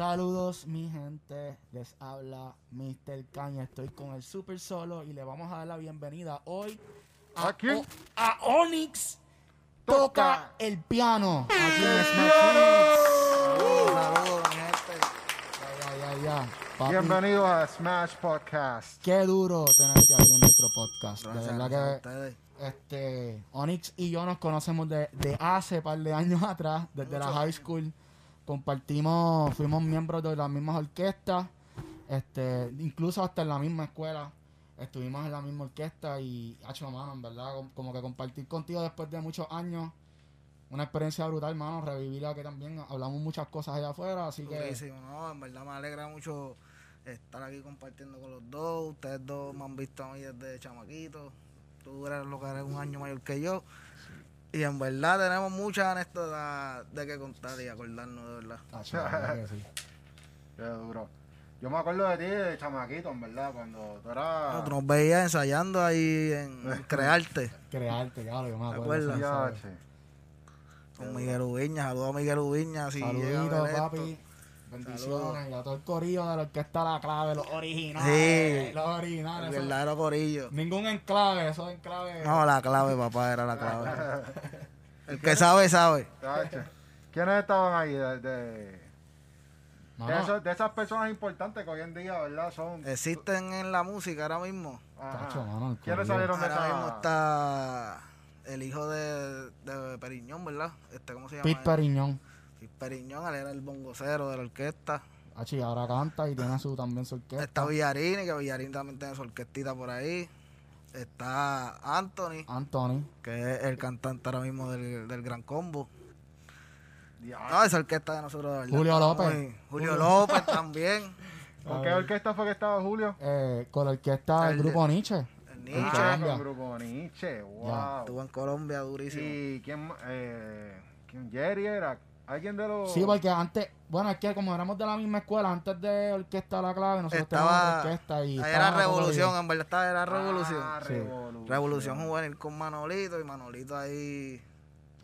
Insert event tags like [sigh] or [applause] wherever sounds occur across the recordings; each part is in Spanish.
Saludos mi gente, les habla Mr. Caña, estoy con el Super Solo y le vamos a dar la bienvenida hoy a, ¿A quién? O- a Onyx Toca Toca. el piano. Aquí en Smash Hits. Saludos, mi gente. Ya, ya, ya, ya. Papi, Bienvenidos a Smash Podcast. Qué duro tenerte aquí en nuestro podcast. De verdad que este, Onyx y yo nos conocemos de, de hace par de años atrás, desde la high años. school. Compartimos, fuimos miembros de las mismas orquestas, este, incluso hasta en la misma escuela. Estuvimos en la misma orquesta y, hacho, mano, en verdad, como, que compartir contigo después de muchos años, una experiencia brutal, mano, revivir aquí también. Hablamos muchas cosas allá afuera, así que Durísimo, no, en verdad me alegra mucho estar aquí compartiendo con los dos. Ustedes dos me han visto a mí desde chamaquito. Tú eres lo que eres un año mayor que yo. Y en verdad tenemos muchas anécdotas de que contar y acordarnos de verdad. sí. Qué duro. Yo me acuerdo de ti de chamaquito, en verdad, cuando tú eras... Tú nos veías ensayando ahí en [laughs] Crearte crearte, claro, yo me acuerdo. acuerdas? ¿sabes? che. con Miguel Ubiña. Saludos a Miguel Ubiña. Si esto. Bendiciones. Y a todo el corillo de la orquesta La Clave, los originales. Sí. Los El originales. eso- verdadero corillo. Ningún enclave, esos enclaves. No, la clave, papá, era la clave. [laughs] El que sabe, sabe. ¿Quiénes estaban ahí? De, de- Mano, de esos- de esas personas importantes que hoy en día, ¿verdad? Son... Existen en la música ahora mismo. Ajá. Tacho, mano, el ¿Quiénes salieron de Ahora mismo esa...? está el hijo de, de Periñón, ¿verdad? Este, ¿Cómo se llama? Pete él? Periñón. Pete Periñón, él era el bongocero de la orquesta. Achi, ahora canta y tiene su, también su orquesta. Está Villarini, que Villarini también tiene su orquestita por ahí. Está Anthony, Anthony. que es el cantante ahora mismo del, del Gran Combo. No, esa orquesta de nosotros, de verdad. Julio López. Julio López [laughs] también. ¿Con qué orquesta fue que estaba Julio? Eh, con la orquesta del El- grupo Nietzsche. El Nietzsche. Ah, Ah, con Grupo Nietzsche. Wow. Estuvo en Colombia durísimo. ¿Y quién, eh, quién Jerry era? ¿Alguien de los...? Sí, porque antes, bueno, es que como éramos de la misma escuela, antes de Orquesta La Clave, nosotros Estaba- teníamos orquesta y... Ahí era Revolución, en verdad estaba, era Ah, Revolución. Sí. Revolución. Revolución juvenil con Manolito y Manolito ahí.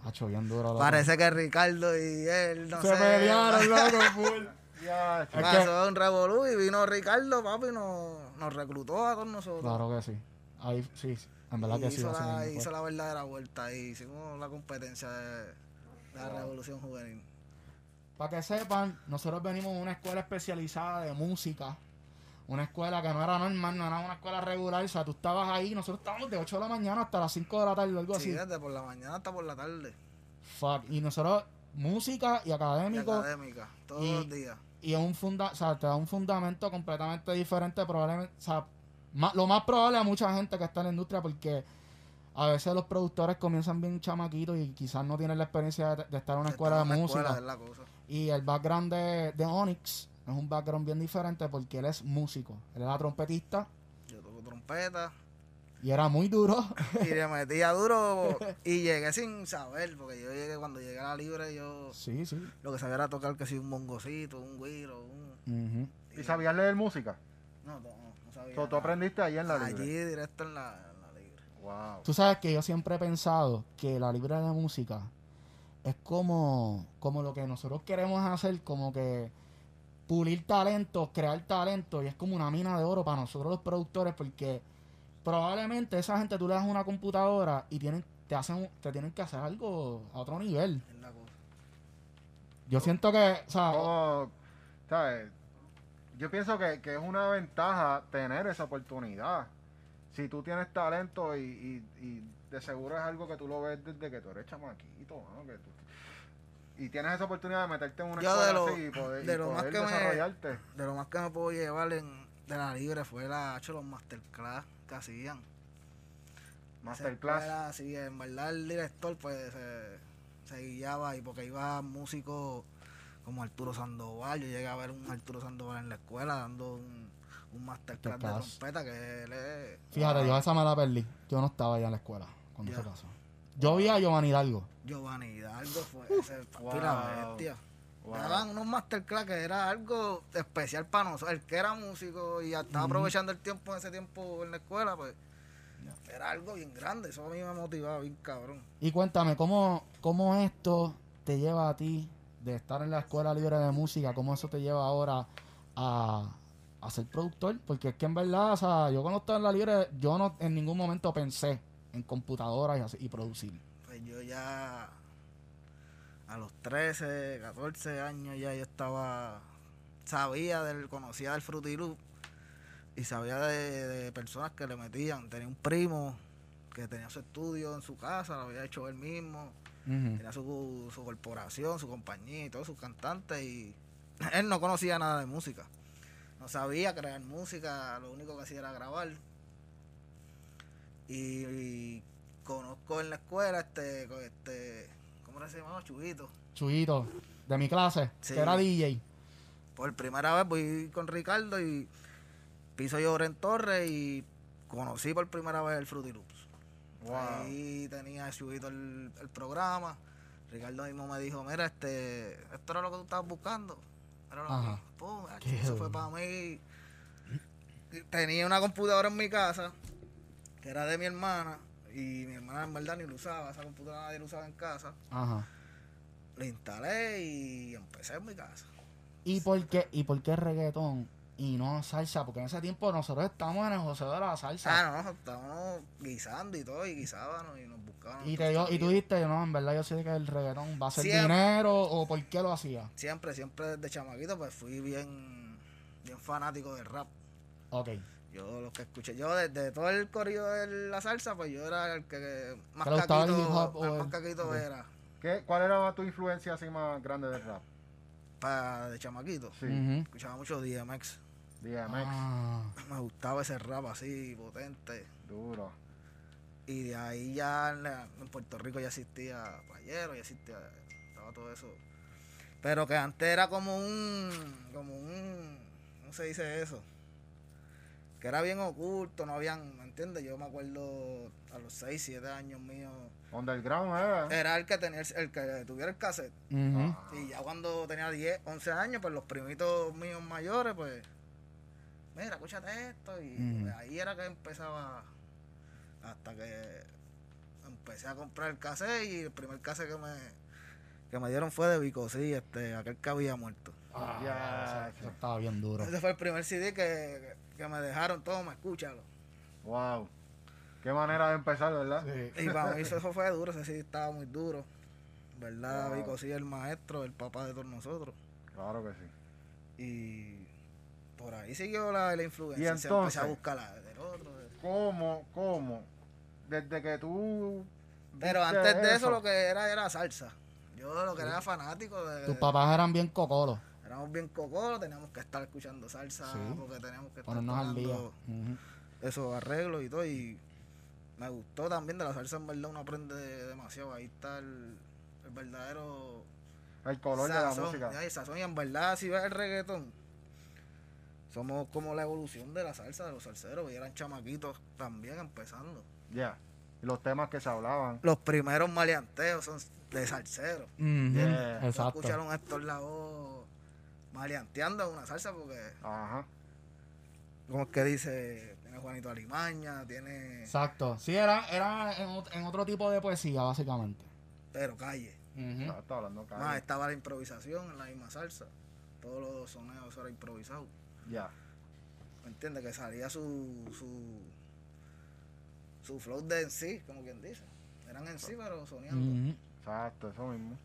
Hacho, bien duro. Parece que Ricardo y él, no Se sé. pelearon, [laughs] loco, full. Ya, che. Es Pasó un revolú y vino Ricardo, papi, y nos, nos reclutó a todos nosotros. Claro que sí. Ahí, sí, sí. En verdad y que sí. hizo, así la, hizo la verdadera vuelta ahí. Hicimos la competencia de, la revolución juvenil. Para que sepan, nosotros venimos de una escuela especializada de música. Una escuela que no era normal, no era una escuela regular. O sea, tú estabas ahí, nosotros estábamos de 8 de la mañana hasta las 5 de la tarde o algo Sí, así. desde por la mañana hasta por la tarde. Fuck. Y nosotros, música y Y académico. académica, todos y- los días. y es un funda o sea, te da un fundamento completamente diferente, probablemente, o sea, ma- lo más probable a mucha gente que está en la industria porque a veces los productores comienzan bien chamaquitos y quizás no tienen la experiencia de, de estar en una escuela de música. escuela, es la cosa. Y el background de, de Onyx es un background bien diferente porque él es músico, él era trompetista Yo toco trompeta. y era muy duro. y le [laughs] metía duro y llegué sin saber, porque yo llegué cuando llegué a la libre, yo sí, sí. lo que sabía era tocar que si un bongocito, un guiro, un... Ujú. ¿Y sabías leer música? No, no, no sabía. Tú aprendiste ahí en la Allí libre. directo en la. Wow. Tú sabes que yo siempre he pensado que la libre de música es como, como lo que nosotros queremos hacer, como que pulir talento, crear talento, y es como una mina de oro para nosotros los productores, porque probablemente esa gente tú le das una computadora y tienen, te hacen, te tienen que hacer algo a otro nivel. Es la cosa. Yo siento que, o sea, Como, ¿sabes? Yo pienso que, que es una ventaja tener esa oportunidad. Si tú tienes talento y, y- y de seguro es algo que tú lo ves desde que tú eres chamaquito, ¿no? Que tú- y tienes esa oportunidad de meterte en una Yo escuela de lo- así y poder, de y lo más poder que me- desarrollarte. De lo más que me puedo llevar en, de la libre fue la, hecho, los masterclass que hacían. Masterclass. Sí, en verdad el director pues se, se guiaba y porque iba músicos como Arturo Sandoval, yo llegué a ver un Arturo Sandoval en la escuela dando un, un masterclass de Masterclass. trompeta que él es... fíjate, yo esa me la perdí. Yo no estaba allá en la escuela cuando Ya. se pasó. Yo vi a Giovanni Hidalgo. Giovanni Hidalgo fue ese la Wow. bestia. Wow. Daban unos masterclass que era algo especial para nosotros. El que era músico y ya estaba aprovechando el tiempo en ese tiempo en la escuela, pues era algo bien grande. Eso a mí me motivaba bien cabrón. Y cuéntame, ¿cómo, cómo esto te lleva a ti de estar en la escuela libre de música, cómo eso te lleva ahora a, a ser productor, porque es que en verdad, o sea, yo cuando estaba en la libre, yo no en ningún momento pensé en computadoras y, así- y producir. Pues yo ya a los 13, 14 años ya yo estaba, sabía del, conocía del Fruity Loop y sabía de, de personas que le metían. Tenía un primo que tenía su estudio en su casa, lo había hecho él mismo, tenía su, su corporación, su compañía y todos sus cantantes y [clears throat] él no conocía nada de música. No sabía crear música, lo único que hacía era grabar. Y, y conozco en la escuela este, este ¿cómo era se llamaba? Chubito. Chuyito, de mi clase, Sí. que era DJ. Por primera vez voy con Ricardo y piso yo en Torres y conocí por primera vez el Fruity Loops. Wow. Ahí tenía Chubito el, el programa. Ricardo mismo me dijo, mira, este, esto era lo que tú estabas buscando. Era lo pum, eso fue para mí. Tenía una computadora en mi casa, que era de mi hermana, y mi hermana en verdad ni lo usaba, esa computadora nadie lo usaba en casa. Ajá. La instalé y empecé en mi casa. ¿Y por qué, y por qué reggaetón y no salsa? Porque en ese tiempo nosotros estamos en el joseo de la salsa. Ah, no, estábamos guisando y todo, y guisábamos y nos buscaban. y, te dio, y tú dijiste no, en verdad yo sé que el reggaetón va a ser Siempre. dinero o por qué lo hacía. Siempre, siempre desde chamaquito, pues fui bien, bien fanático del rap. Ok. Yo lo que escuché, yo desde todo el corrido de la salsa, pues yo era el que más ¿Te le gustaba el hip hop caquito, más el- caquito era. ¿Qué, ¿Cuál era tu influencia así más grande del rap? Para de chamaquito. Sí. Escuchaba mucho DMX. DMX, Ah, Me gustaba ese rap así, potente. duro. Y de ahí ya en, la- en Puerto Rico ya existía Payero, ya existía, estaba todo eso. Pero que antes era como un, como un, ¿cómo se dice eso? Que era bien oculto, no habían, ¿me entiendes? Yo me acuerdo a los 6, 7 años míos, Underground era. era el que tenía, el, el que tuviera el cassette. Y ya cuando tenía 10, 11 años, pues los primitos míos mayores, pues, mira, escúchate esto. Y pues, ahí era que empezaba, hasta que empecé a comprar el cassette y el primer cassette que me, que me dieron fue de Vico, sí, este, aquel que había muerto. Ah, Ya, eso, eso estaba bien duro. Ese fue el primer CD que, que me dejaron, toma, escúchalo. Wow. Qué manera de empezar, ¿verdad? Y para [laughs] mí eso fue duro, ese CD estaba muy duro. ¿Verdad? Wow. Vico, sí, el maestro, el papá de todos nosotros. Claro que sí. Y por ahí siguió la, la influencia. Y se empecé entonces- a buscar la del otro. ¿Cómo, cómo? Desde que tú... Pero antes de eso, lo que era era salsa. Yo lo que era fanático de. Tus papás eran bien cocolos. Éramos bien cocolos, teníamos que estar escuchando salsa Sí. porque teníamos que estar día. tomando Ujú. esos arreglos y todo. Y me gustó también de la salsa, en verdad, uno aprende demasiado. Ahí está el, el verdadero El color de la sazón. música. Ya, el sazón. Y en verdad, si ves el reggaetón, somos como la evolución de la salsa, de los salseros. Y eran chamaquitos también empezando. Ya. Y los temas que se hablaban. Los primeros maleanteos son de salseros. Ujú, Yeah. No Exacto. escucharon a Héctor Lavoe maleanteando una salsa porque, Ajá. como es que dice, tiene Juanito Alimaña, tiene. Exacto. Sí, era, era en, ot- en otro tipo de poesía, básicamente. Pero calle. Ya, Estaba hablando Más calle. estaba la improvisación en la misma salsa. Todos los soneos eso era improvisado. Ya. ¿Me entiendes? Que salía su. su. su flow de en sí, como quien dice. Eran en sí, pero soñando. Ujú. Exacto, eso mismo.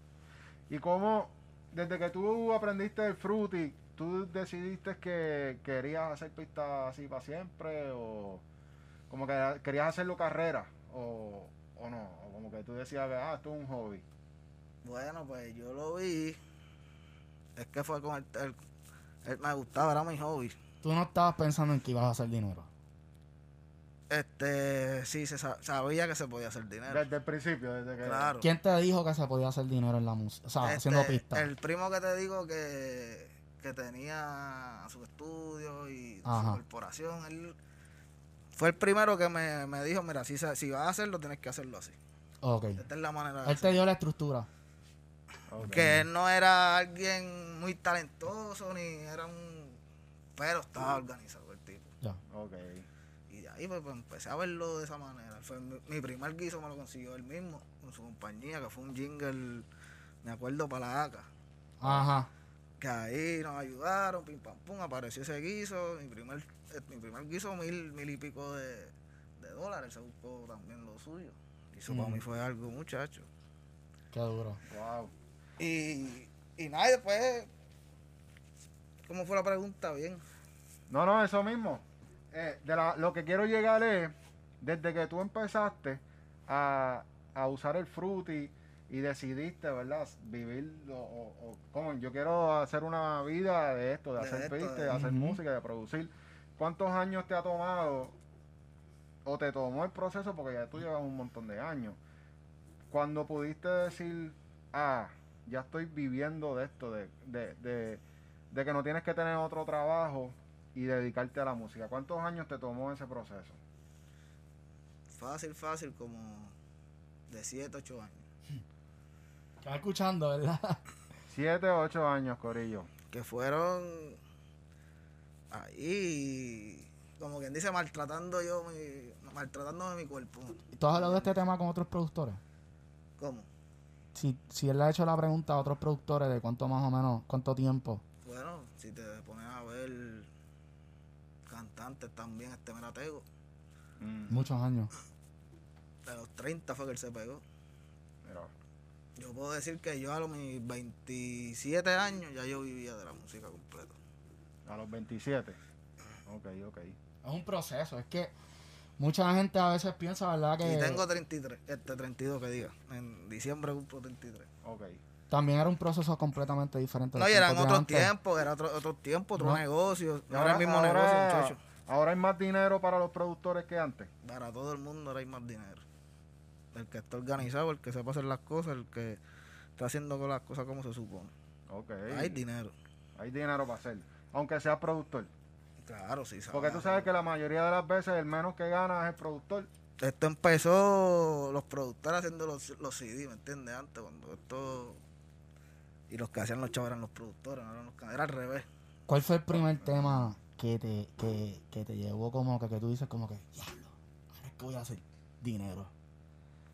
¿Y cómo, desde que tú aprendiste el fruity, tú decidiste que querías hacer pistas así para siempre? ¿O como que querías hacerlo carrera? ¿O, o no? ¿O como que tú decías, ah, esto es un hobby? Bueno, pues yo lo vi. Es que fue con el, el- el- me gustaba, era mi hobby. Tú no estabas pensando en que ibas a hacer dinero. Este, sí, se sa- sabía que se podía hacer dinero. Desde el principio, desde que... Claro. ¿Quién te dijo que se podía hacer dinero en la música? O sea, Este, haciendo pistas. El primo que te digo que, que tenía su estudio y Ajá. su corporación, él fue el primero que me, me dijo, mira, si, se- si vas a hacerlo, tienes que hacerlo así. Ok. Esta es la manera de Él te dio la estructura. Ok. Que él no era alguien muy talentoso, ni era un... Pero estaba organizado el tipo. Ya. Ok. Ahí pues, pues, empecé a verlo de esa manera. Fue mi, mi primer guiso me lo consiguió él mismo, con su compañía, que fue un jingle, me acuerdo, para la ACA. Ajá. Que ahí nos ayudaron, pim pam pum, apareció ese guiso. Mi primer, eh, mi primer guiso, mil, mil y pico de, de dólares. Se buscó también lo suyo. Y eso para Mm. mí fue algo, muchacho. Qué duro. Wow. Y, y nada, después. ¿Cómo fue la pregunta? Bien. No, no, eso mismo. Eh, de la- lo que quiero llegar es, desde que tú empezaste a, a usar el fruity y decidiste, ¿verdad? Vivir, o, o- o- como yo quiero hacer una vida de esto, de, De hacer esto, beats, de- de hacer música, de producir. ¿Cuántos años te ha tomado o te tomó el proceso? Porque ya tú llevas un montón de años. Cuando pudiste decir, ah, ya estoy viviendo de esto, de, de, de, de que no tienes que tener otro trabajo y dedicarte a la música. ¿Cuántos años te tomó ese proceso? Fácil, fácil, como de 7, 8 años. Estás escuchando, ¿verdad? Siete o ocho años, Corillo. Que fueron ahí, como quien dice, maltratando yo mi, maltratándome mi cuerpo. ¿Tú has hablado de este tema con otros productores? ¿Cómo? Si, si él le ha hecho la pregunta a otros productores de cuánto más o menos, cuánto tiempo. Bueno, si te pones cantantes también, este meratego, Mm, Muchos años. de los 30 fue que él se pegó. mira. Yo puedo decir que yo a los mis 27 años ya yo vivía de la música completa. a los 27. Ok, ok. Es un proceso. Es que mucha gente a veces piensa, ¿verdad? Que Y tengo 33, este 32 que diga. En diciembre cumplo 33. Ok. También era un proceso completamente diferente. No, y eran otros tiempos, era otro, otro tiempo, otro No. negocio. Y No era el mismo ahora- negocio, muchachos. Ahora hay más dinero para los productores que antes. Para todo el mundo ahora hay más dinero. El que está organizado, el que sepa hacer las cosas, el que está haciendo con las cosas como se supone. Ok. Hay dinero. Hay dinero para hacer. Aunque seas productor. Claro, sí. sabe. Porque tú sabes que la mayoría de las veces el menos que gana es el productor. Esto empezó los productores haciendo los, los CD, ¿me entiendes? Antes, cuando esto... Y los que hacían los chavos eran los productores, no eran los Era al revés. ¿Cuál fue el primer tema que te, que, que te llevó como que, que tú dices como que, diablo, ahora es que voy a hacer dinero?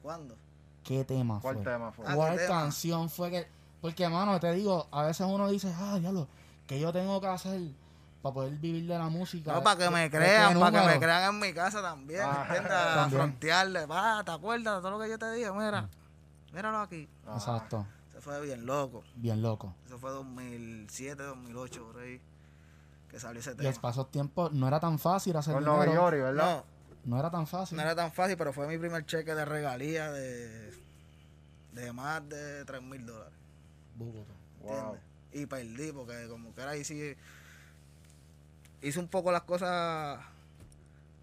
¿Cuándo? ¿Qué tema ¿Cuál fue? tema fue? Ah, ¿Cuál canción fue que...? Porque, mano, te digo, a veces uno dice, ah, diablo, que yo tengo que hacer para poder vivir de la música? No, para que ¿De- me crean, para que me crean en mi casa también, ¿me Ah, entiendes? [laughs] A frontearle, va, ¿te acuerdas de todo lo que yo te dije? Mira, míralo aquí. Ah, Exacto, fue bien loco. bien loco. Eso fue 2007, 2008, por ahí, que salió ese Y tema. es pasos tiempos, no era tan fácil hacer Con. Nueva York, ¿verdad? No, No era tan fácil. no era tan fácil, pero fue mi primer cheque de regalía de, de más de 3 mil dólares. Búgoto. Wow. ¿entiendes? Y perdí, porque como que era ahí sí. Hice un poco las cosas.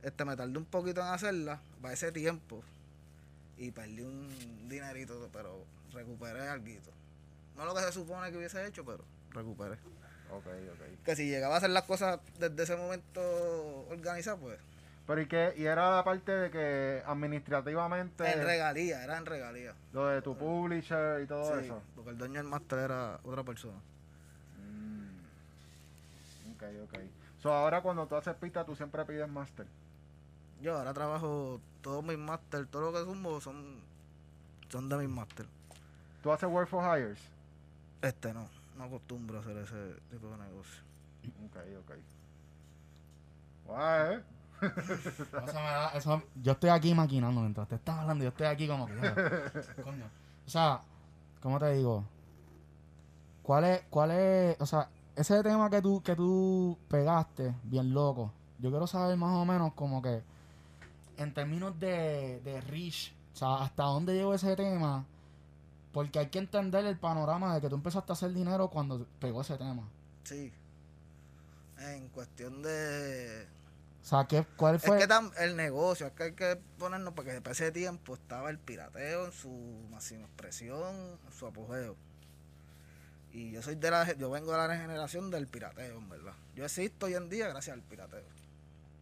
Este, me tardé un poquito en hacerlas para ese tiempo. Y perdí un dinerito, pero recuperé algo. No lo que se supone que hubiese hecho, pero recuperé. Ok, ok. Que si llegaba a hacer las cosas desde ese momento organizadas, pues. Pero ¿y qué? Y era la parte de que administrativamente En regalía, era en regalía. lo de tu publisher y todo Sí, eso. porque el dueño del máster era otra persona. Mm. Ok, ok. So ahora cuando tú haces pista tú siempre pides master. Yo ahora trabajo todos mis máster, todo lo que sumo son, son de mis máster. Tú haces work for hires. Este no, no acostumbro a hacer ese tipo de negocio. Ok, ok. Guau, ¿eh? [laughs] Eso me da- eso- yo estoy aquí maquinando mientras te estás hablando. Yo estoy aquí como que. [laughs] coño. O sea, ¿cómo te digo? ¿Cuál es, cuál es, o sea, ese tema que tú, que tú pegaste, bien loco? Yo quiero saber más o menos como que, en términos de, de reach, o sea, hasta dónde llegó ese tema, porque hay que entender el panorama de que tú empezaste a hacer dinero cuando pegó ese tema. Sí. En cuestión de... O sea, ¿qué, ¿cuál Es fue? que tam- el negocio, es que hay que ponernos, porque para ese tiempo estaba el pirateo en su máxima expresión, en su apogeo. Y yo soy de la, yo vengo de la generación del pirateo, en verdad. Yo existo hoy en día gracias al pirateo.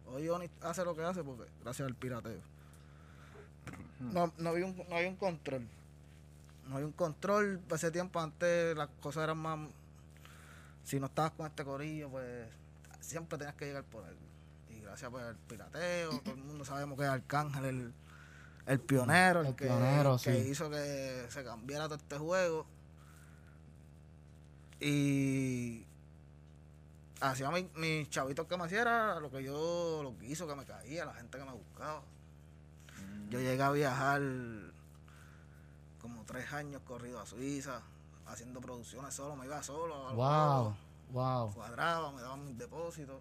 Hoy Oni hace lo que hace porque gracias al pirateo. No, no había un, no había un control. No había un control. Ese tiempo antes las cosas eran más. Si no estabas con este corillo, pues siempre tenías que llegar por él. Y gracias por el pirateo, todo el mundo sabemos que es Arcángel el, el pionero, el, El que, pionero, que sí. hizo que se cambiara todo este juego. Y hacía mi- mis chavitos que me hiciera lo que yo lo quiso, que me caía, la gente que me buscaba. Mm. Yo llegué a viajar tres años corrido a Suiza, haciendo producciones solo, me iba solo. Wow, lados, wow. Cuadraba, me daban mis depósitos.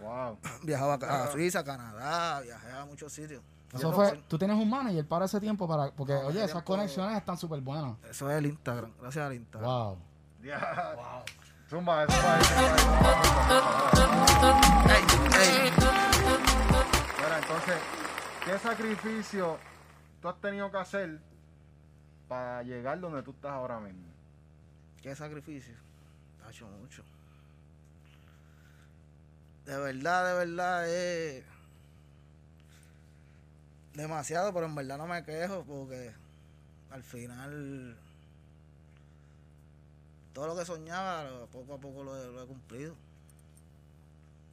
Wow. [clears throat] Viajaba a, a Suiza, Canadá, viajé a muchos sitios. Eso fue, tú tienes un manager para ese tiempo para, porque No, oye, esas tiempo- conexiones están súper buenas. Eso es el Instagram, gracias al Instagram. Wow. Wow. Zumba, zumba zumba ahí. Ey, ey, Mira, entonces, ¿qué sacrificio tú has tenido que hacer para llegar donde tú estás ahora mismo? qué sacrificio. Ha hecho mucho. De verdad, de verdad es demasiado, pero en verdad no me quejo porque al final todo lo que soñaba poco a poco lo he, lo he cumplido.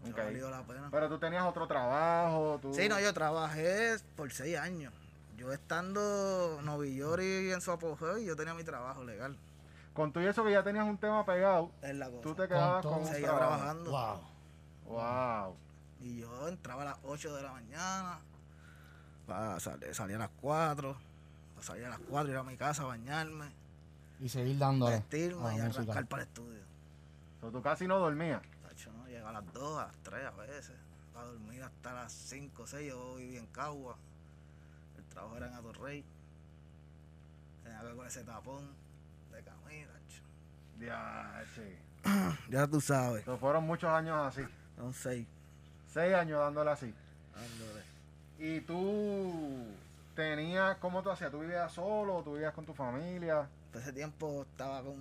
Me Ok. Ha valido la pena. Pero tú tenías otro trabajo, tú... Sí, no, yo trabajé por seis años. Yo estando Novillori en su apogeo y yo tenía mi trabajo legal. Con todo eso que ya tenías un tema pegado, Es la cosa. tú te quedabas con un seguía trabajo. trabajando. Wow. Wow. Y yo entraba a las 8 de la mañana, salía a las 4, salía a las 4, ir a mi casa a bañarme, Y seguir dándole vestirme a y arrancar para el estudio. So, tú casi no dormías. Tacho, ¿no? Llegaba a las 2, a las 3 a veces, para dormir hasta las 5 6, yo vivía en Cagua, el trabajo era en Atorrey, tenía que ver con ese tapón de camino. Ya, sí. [clears throat] Ya tú sabes, So, fueron muchos años así. son 6, Seis años dándole así. dándole. ¿Y tú tenías, cómo tú hacías? ¿Tú vivías solo tú vivías con tu familia? Por ese tiempo estaba con,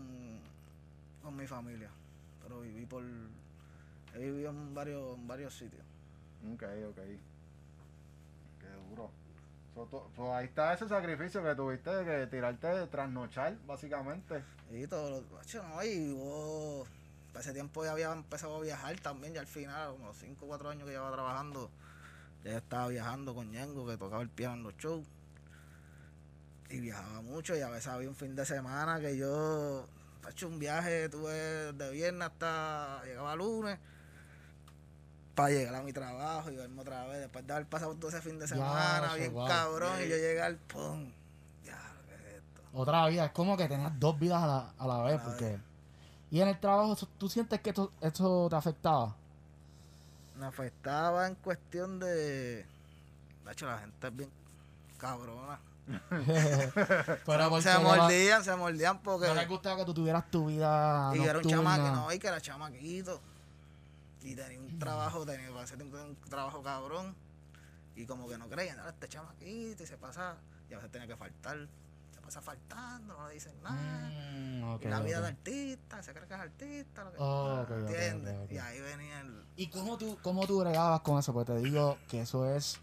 con mi familia, pero viví por... He vivido en varios, en varios sitios. Ok, ok. Qué duro. So, so, ahí está ese sacrificio que tuviste de tirarte, trasnochar, básicamente. Y todo lo no, y vos, para ese tiempo ya había empezado a viajar también, ya al final, como los 5 o 4 años que llevaba trabajando, ya estaba viajando con Ñengo, que tocaba el piano en los shows. Y viajaba mucho, y a veces había un fin de semana que yo, he hecho un viaje, tuve de viernes hasta, llegaba lunes, para llegar a mi trabajo y verme otra vez, después de haber pasado todo ese fin de semana, bien wow. cabrón, y yo llegué al pum, ya, ¿qué es esto? Otra vida, es como que tenías dos vidas a la, a la vez, porque... vez. Y en el trabajo, ¿tú sientes que esto, esto te afectaba? Me afectaba en cuestión de. De hecho, la gente es bien cabrona. [laughs] Pero porque se mordían, se mordían porque. no les gustaba que tú tuvieras tu vida y yo era un nocturna. chamaquito, no, y que era chamaquito. Y tenía un trabajo, tenía tenía un trabajo cabrón. Y como que no creían, "Ah, este chamaquito y se pasa. Y a veces tenía que faltar. Se pasa faltando, no le dicen nada. Mm, y la vida de artista, se cree que es artista. Lo que, Oh, ¿Entiendes? Y ahí venía el. ¿Y cómo tú, cómo tú bregabas con eso? Porque te digo que eso es,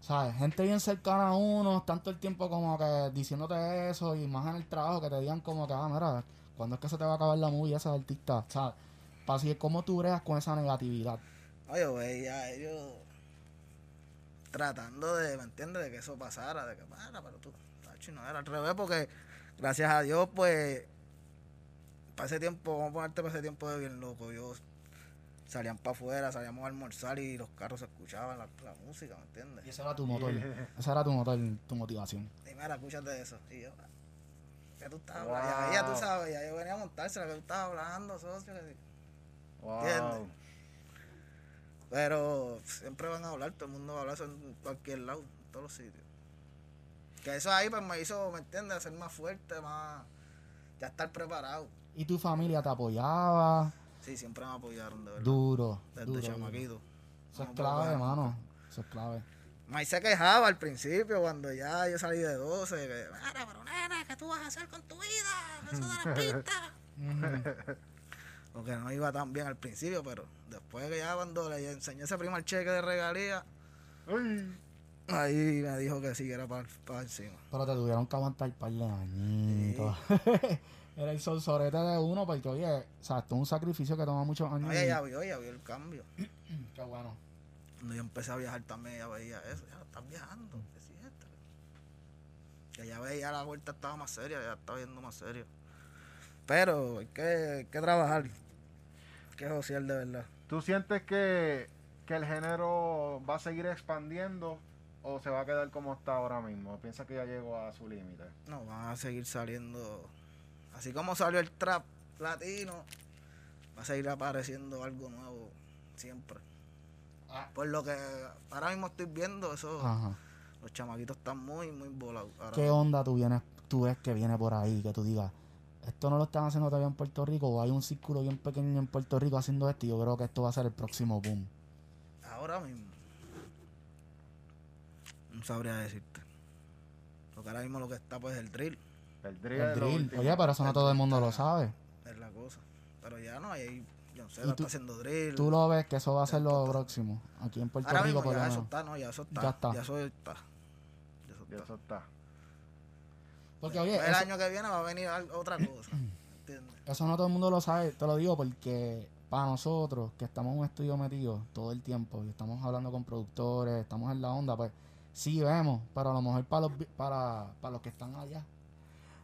¿sabes? Gente bien cercana a uno, tanto el tiempo como que diciéndote eso y más en el trabajo que te digan como que, ah, mira, ¿cuándo es que se te va a acabar la movie esa artista? ¿Sabes? Así, ¿cómo tú bregas con esa negatividad? Oye, yo veía a ellos tratando de, ¿me entiendes? De que eso pasara, de que para, pero tú, tacho, no era al revés, porque gracias a Dios, pues, para ese tiempo, vamos a ponerte para ese tiempo de bien loco, yo salían para afuera, salíamos a almorzar y los carros se escuchaban la, la música, ¿me Y entiendes? ese era tu motor, esa era tu motor, tu motivación. Y mira, escúchate eso. Y yo, ¿qué tú estabas Wow. hablando? Ya, ya tú sabes, ya yo venía a montarse lo que tú estabas hablando, socio. que- Wow. ¿Entiendes? Pero siempre van a hablar, todo el mundo va a hablar en cualquier lado, en todos los sitios. Que eso ahí pues me hizo, ¿me entiendes? Ser más fuerte, más... Ya estar preparado. ¿Y tu familia te apoyaba? Sí, siempre me apoyaron, de verdad. Duro, Desde duro, chamaquito. Eso es clave, hermano. Eso es clave. May se quejaba al principio cuando ya yo salí de 12. Que, pero nena, ¿qué tú vas a hacer con tu vida? Eso de la [laughs] pista. Porque no iba tan bien al principio, pero después que ya cuando le enseñé ese primer cheque de regalía, ahí me dijo que sí, que era para, para encima. Pero te tuvieron que aguantar un par de añitos. [laughs] Era el solsorete de uno, porque oye, o sea, esto es un sacrificio que toma muchos años. Ella ya vio, ella vio el cambio. [clears throat] Qué bueno. Cuando yo empecé a viajar también, ella veía eso. Ya estás viajando, ¿qué es esto? Que ella veía la vuelta estaba más seria, ya estaba viendo más serio. Pero hay que, hay que trabajar. Que josear de verdad. ¿Tú sientes que, que el género va a seguir expandiendo o se va a quedar como está ahora mismo? ¿Piensas que ya llegó a su límite? No, van a seguir saliendo. Así como salió el trap latino, va a seguir apareciendo algo nuevo siempre. Ah. Por lo que ahora mismo estoy viendo, eso, Ajá. los chamaquitos están muy, muy volados. ¿Qué onda tú vienes, tú ves que viene por ahí? Que tú digas, esto no lo están haciendo todavía en Puerto Rico, o hay un círculo bien pequeño en Puerto Rico haciendo esto, y yo creo que esto va a ser el próximo boom. Ahora mismo. No sabría decirte. Porque ahora mismo lo que está pues es el drill, El drill. El drill. Oye, pero eso no todo el mundo lo sabe. es la cosa. Pero ya no, ahí yo no sé, ¿Y lo está haciendo drill. Tú lo ves que eso va a ser lo está- próximo. Aquí en Puerto ahora Rico, mismo por lo ya eso está, no, ya eso está. Ya está. Ya eso está. Ya eso está. eso está. Porque, oye, el eso, año que viene va a venir otra cosa. ¿Entiendes? eso no todo el mundo lo sabe. Te lo digo porque para nosotros, que estamos en un estudio metido todo el tiempo, y estamos hablando con productores, estamos en la onda, pues sí vemos, pero a lo mejor para los, para, para los que están allá.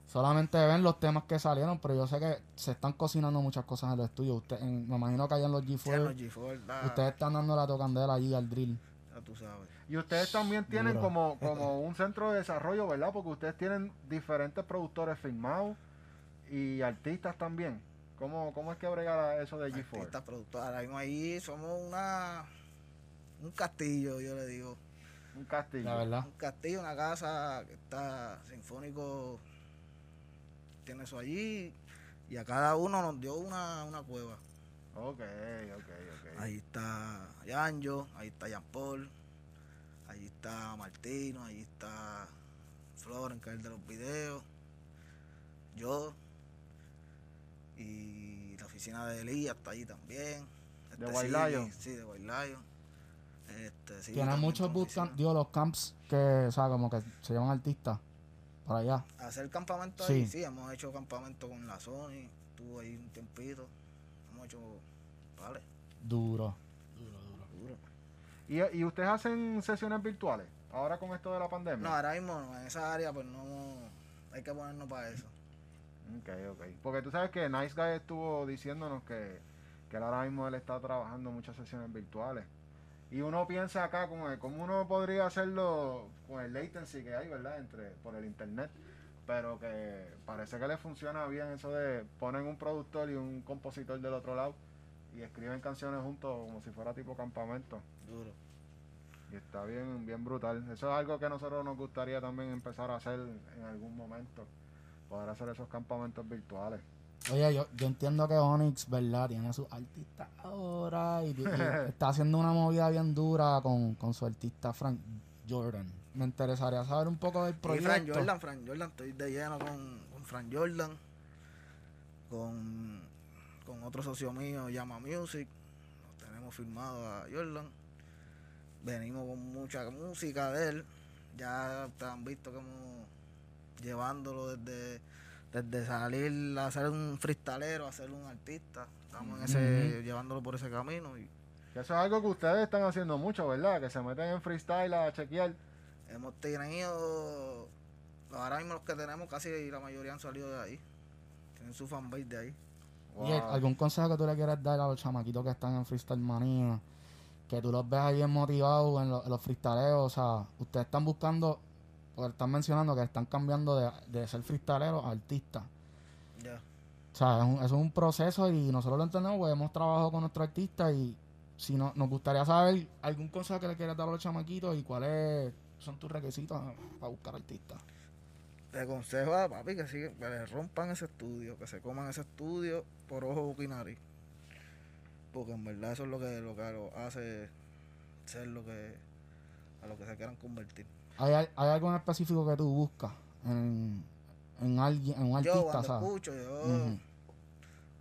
Solamente ven los temas que salieron, pero yo sé que se están cocinando muchas cosas en los estudios. Usted, en- me imagino que allá en los Sí, en G4, los G4, da- ustedes están dando la tocandela allí al drill. ya tú sabes. Y ustedes también tienen Duro. como, como un centro de desarrollo, ¿verdad? Porque ustedes tienen diferentes productores firmados y artistas también. ¿Cómo, cómo es que brega eso de G4? Artistas, productores. Ahí somos una. Un castillo, yo le digo. Un castillo. La verdad. Un castillo, una casa que está sinfónico. Tiene eso allí. Y a cada uno nos dio una, una cueva. Ok, ok, ok. Ahí está Yanjo, ahí está Jean Paul, ahí está Martino, ahí está Floren, que es el de los videos, yo, y la oficina de Elías está allí también. ¿De Este, White sí, Lion? Sí, de White Lion. Este, sí, Tienen muchos bootcamps, digo, los camps que, o sea, como que se llaman artistas por allá. Hacer campamento Sí. ahí, sí, hemos hecho campamento con la Sony, estuvo ahí un tiempito, hemos hecho, vale, duro. ¿Y, ¿Y ustedes hacen sesiones virtuales? Ahora con esto de la pandemia. No, ahora mismo no, en esa área pues no hay que ponernos para eso. Ok, ok. Porque tú sabes que Nice Guy estuvo diciéndonos que, que él ahora mismo él está trabajando muchas sesiones virtuales. Y uno piensa acá como cómo uno podría hacerlo con el latency que hay, ¿verdad? Entre, por el internet. Pero que parece que le funciona bien eso de ponen un productor y un compositor del otro lado y escriben canciones juntos como si fuera tipo campamento. Duro. Y está bien, bien brutal. Eso es algo que a nosotros nos gustaría también empezar a hacer en algún momento. Poder hacer esos campamentos virtuales. Oye, yo, yo entiendo que Onyx, ¿verdad? Tiene sus artistas ahora y, y [laughs] está haciendo una movida bien dura con, con su artista Frank Jordan. Me interesaría saber un poco del Y Fran proyecto. Jordan, Fran Jordan, estoy de lleno con, con Fran Jordan, con, con otro socio mío, Llama Music, lo tenemos firmado a Jordan, venimos con mucha música de él, ya ustedes han visto hemos llevándolo desde, desde salir a ser un freestalero a ser un artista, estamos en ese, llevándolo por ese camino y Que eso es algo que ustedes están haciendo mucho, ¿verdad? Que se meten en freestyle a chequear. hemos tenido, ahora mismo los que tenemos casi la mayoría han salido de ahí, tienen su fanbase de ahí. Oye, ¿algún consejo que tú le quieras dar a los chamaquitos que están en Freestyle Manía? Que tú los ves ahí bien motivados en, lo- en los freestaleros. O sea, ustedes están buscando, porque están mencionando que están cambiando de, de ser freestaleros a artistas. Ya. O sea, es un, eso es un proceso y nosotros lo entendemos porque hemos trabajado con nuestros artistas y si no, nos gustaría saber algún consejo que le quieras dar a los chamaquitos y cuáles son tus requisitos para buscar artistas. Le aconsejo a papi que, sigue, que le rompan ese estudio, que se coman ese estudio por ojo, boca y nariz. Porque en verdad eso es lo que lo, que lo hace ser lo que a lo que se quieran convertir. ¿Hay, hay algo en específico que tú buscas en, en alguien, en un yo artista, cuando sabes? escucho, yo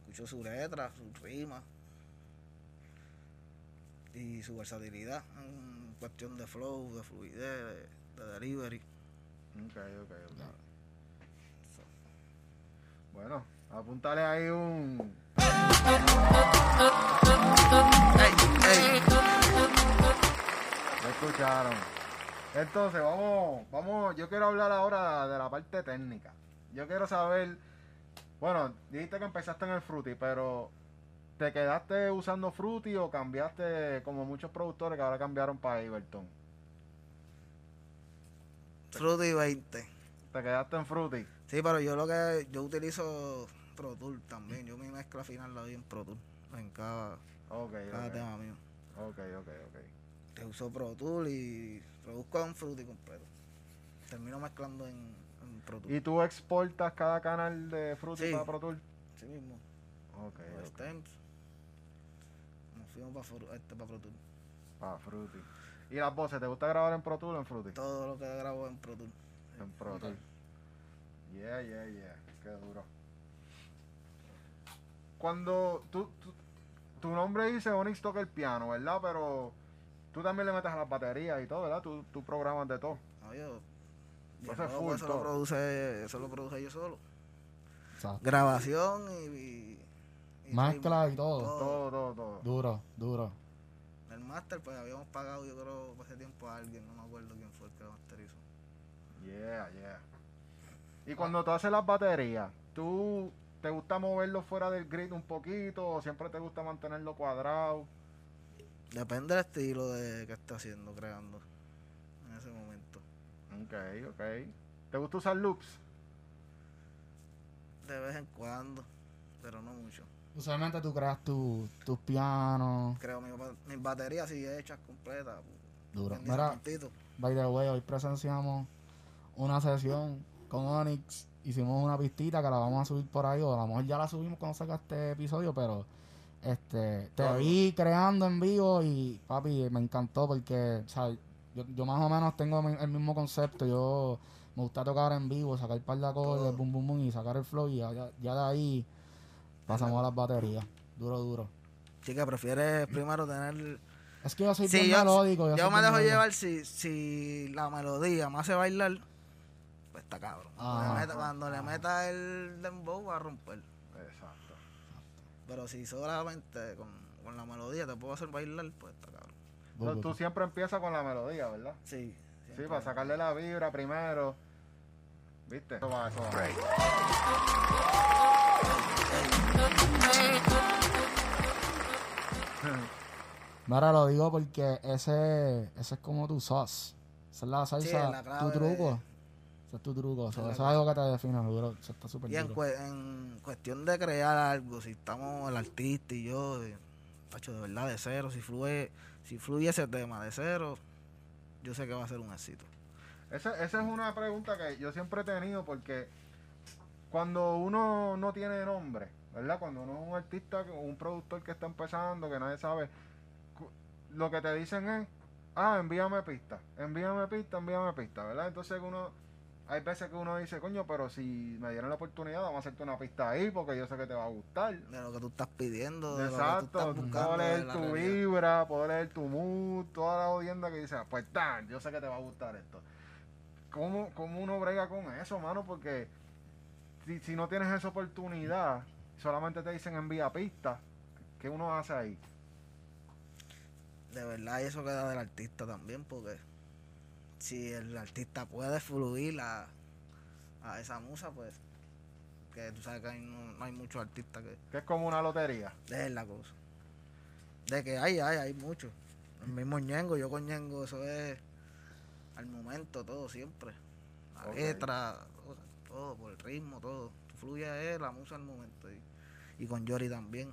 escucho su letra, su rima y su versatilidad en cuestión de flow, de fluidez, de, de delivery. Ok, ok, ok. Bueno, apúntale ahí un. ¡Ey, ey! Lo escucharon. Entonces, vamos, vamos, yo quiero hablar ahora de la parte técnica. Yo quiero saber Bueno, dijiste que empezaste en el Fruity, pero ¿te quedaste usando Fruity o cambiaste como muchos productores que ahora cambiaron para Iberton? Fruity 20. ¿Te quedaste en Fruity? Sí, pero yo lo que yo utilizo Pro Tool también. Yo mi mezcla final la doy en Pro Tool. En cada, cada tema mío. Ok, ok, ok. Te uso Pro Tool y produzco en Fruity completo. Termino mezclando en, en Pro Tool. ¿Y tú exportas cada canal de Fruity Sí. para Pro Tool? Sí mismo. Ok, Los ok. stems. Nos fuimos para este, pa Pro Tool. Para Fruity. ¿Y las voces? ¿Te gusta grabar en Pro Tool o en Fruity? Todo lo que grabo en Pro Tool. En Pro Tool. Yeah, yeah, yeah. Qué duro. Cuando tú, tú- tu nombre dice Onyx toca el piano, ¿verdad? Pero tú también le metes a las baterías y todo, ¿verdad? Tú, tú programas de todo. No, yo. Eso yo es no, full eso, todo. lo produce, eso lo produce yo solo. Exacto. Grabación y. y, y Mezcla y todo. Todo, todo, todo. Duro, duro. El máster, pues habíamos pagado, yo creo, hace tiempo a alguien, no me acuerdo quién fue el que lo masterizó. Yeah, yeah. Y cuando tú haces las baterías, ¿tú te gusta moverlo fuera del grid un poquito o siempre te gusta mantenerlo cuadrado? Depende del estilo de que esté haciendo, creando en ese momento. Ok, ok. ¿Te gusta usar loops? De vez en cuando, pero no mucho. Usualmente tú creas tu- tus pianos. Creo mi, mis baterías sí hechas completas. Duro. en Mira, by the way, hoy presenciamos una sesión con Onyx. Hicimos una pistita que la vamos a subir por ahí, o a lo mejor ya la subimos cuando saca este episodio, pero este te vi creando en vivo y papi, me encantó porque, o sea, yo, yo más o menos tengo el mismo concepto. Yo me gusta tocar en vivo, sacar un par de acordes, boom, boom, boom, y sacar el flow, y ya de ahí pasamos a las baterías. Duro, duro. Chica, prefieres primero tener. Es que yo soy Sí, bien yo- melódico. Yo me dejo melódico. llevar si, si la melodía me hace bailar, pues está cabrón. Cuando, le meta, cuando le meta el dembow va a romper. Exacto. Pero si solamente con, con la melodía te puedo hacer bailar, pues está cabrón. Tú siempre empiezas con la melodía, ¿verdad? Sí. Sí, para sacarle la vibra primero. ¿Viste? Eso va, eso va. [laughs] Mira, lo digo porque ese, ese es como tu sauce. Esa es la salsa, Sí, es la tu truco. de- Ese es tu truco. Eso, es la eso es algo que te define, duro. Eso está súper Y en, cuestión de crear algo, si estamos el artista y yo, de, tacho, de verdad, de cero, si fluye, si fluye ese tema de cero, yo sé que va a ser un éxito. Esa, esa es una pregunta que yo siempre he tenido porque cuando uno no tiene nombre, ¿verdad? Cuando uno es un artista, un productor que está empezando, que nadie sabe, lo que te dicen es, ah, envíame pista, envíame pista, envíame pista, ¿verdad? Entonces uno, hay veces que uno dice, coño, pero si me dieron la oportunidad, vamos a hacerte una pista ahí porque yo sé que te va a gustar. De lo que tú estás pidiendo, de lo que tú Exacto, estás puedo leer tu realidad. vibra, puedo leer tu mood, toda la audiencia que dice, "Ah, pues tan, yo sé que te va a gustar esto. ¿Cómo, cómo uno brega con eso, mano? Porque si, si no tienes esa oportunidad, solamente te dicen envía pistas, ¿qué uno hace ahí? De verdad, eso queda del artista también, porque si el artista puede fluir a, a esa musa, pues, que tú sabes que hay, no, no hay muchos artistas que Que es como una lotería. es la cosa. De que hay, hay, hay muchos. El mismo Ñengo, yo con Ñengo, eso es al momento, todo, siempre. La letra, todo, todo, por el ritmo, todo. Fluye es la musa al momento. Y, y con Yori también.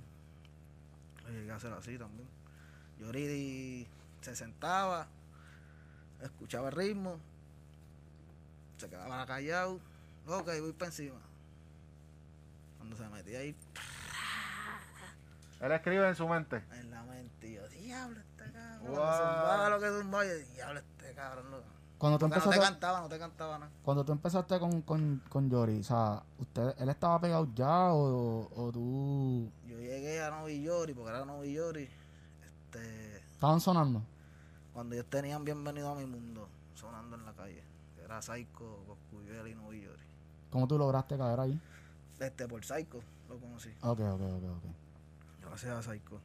Lo llegué a hacer así también. Yori se sentaba, escuchaba el ritmo, se quedaba callado. Ok, voy para encima. Cuando se metía ahí, Él escribe en su mente. en la mente. Y yo, diablo, este cabrón. Zumbaba lo que zumbaba, yo, diablo, este cabrón. No, Cuando tú Porque no te empezaste, cantaba, no te cantaba nada. cuando tú empezaste con, con, con Yori, o sea, usted, ¿él estaba pegado ya o, o tú Yo llegué a Novi Yori, porque era Novi Yori, este, estaban sonando? cuando ellos tenían Bienvenido a mi mundo, sonando en la calle. Era Psycho, Coscuyuela y Novi Yori. ¿Cómo tú lograste caer ahí? Este, por Psycho, lo conocí. Ok, ok, ok, ok. Gracias a Psycho.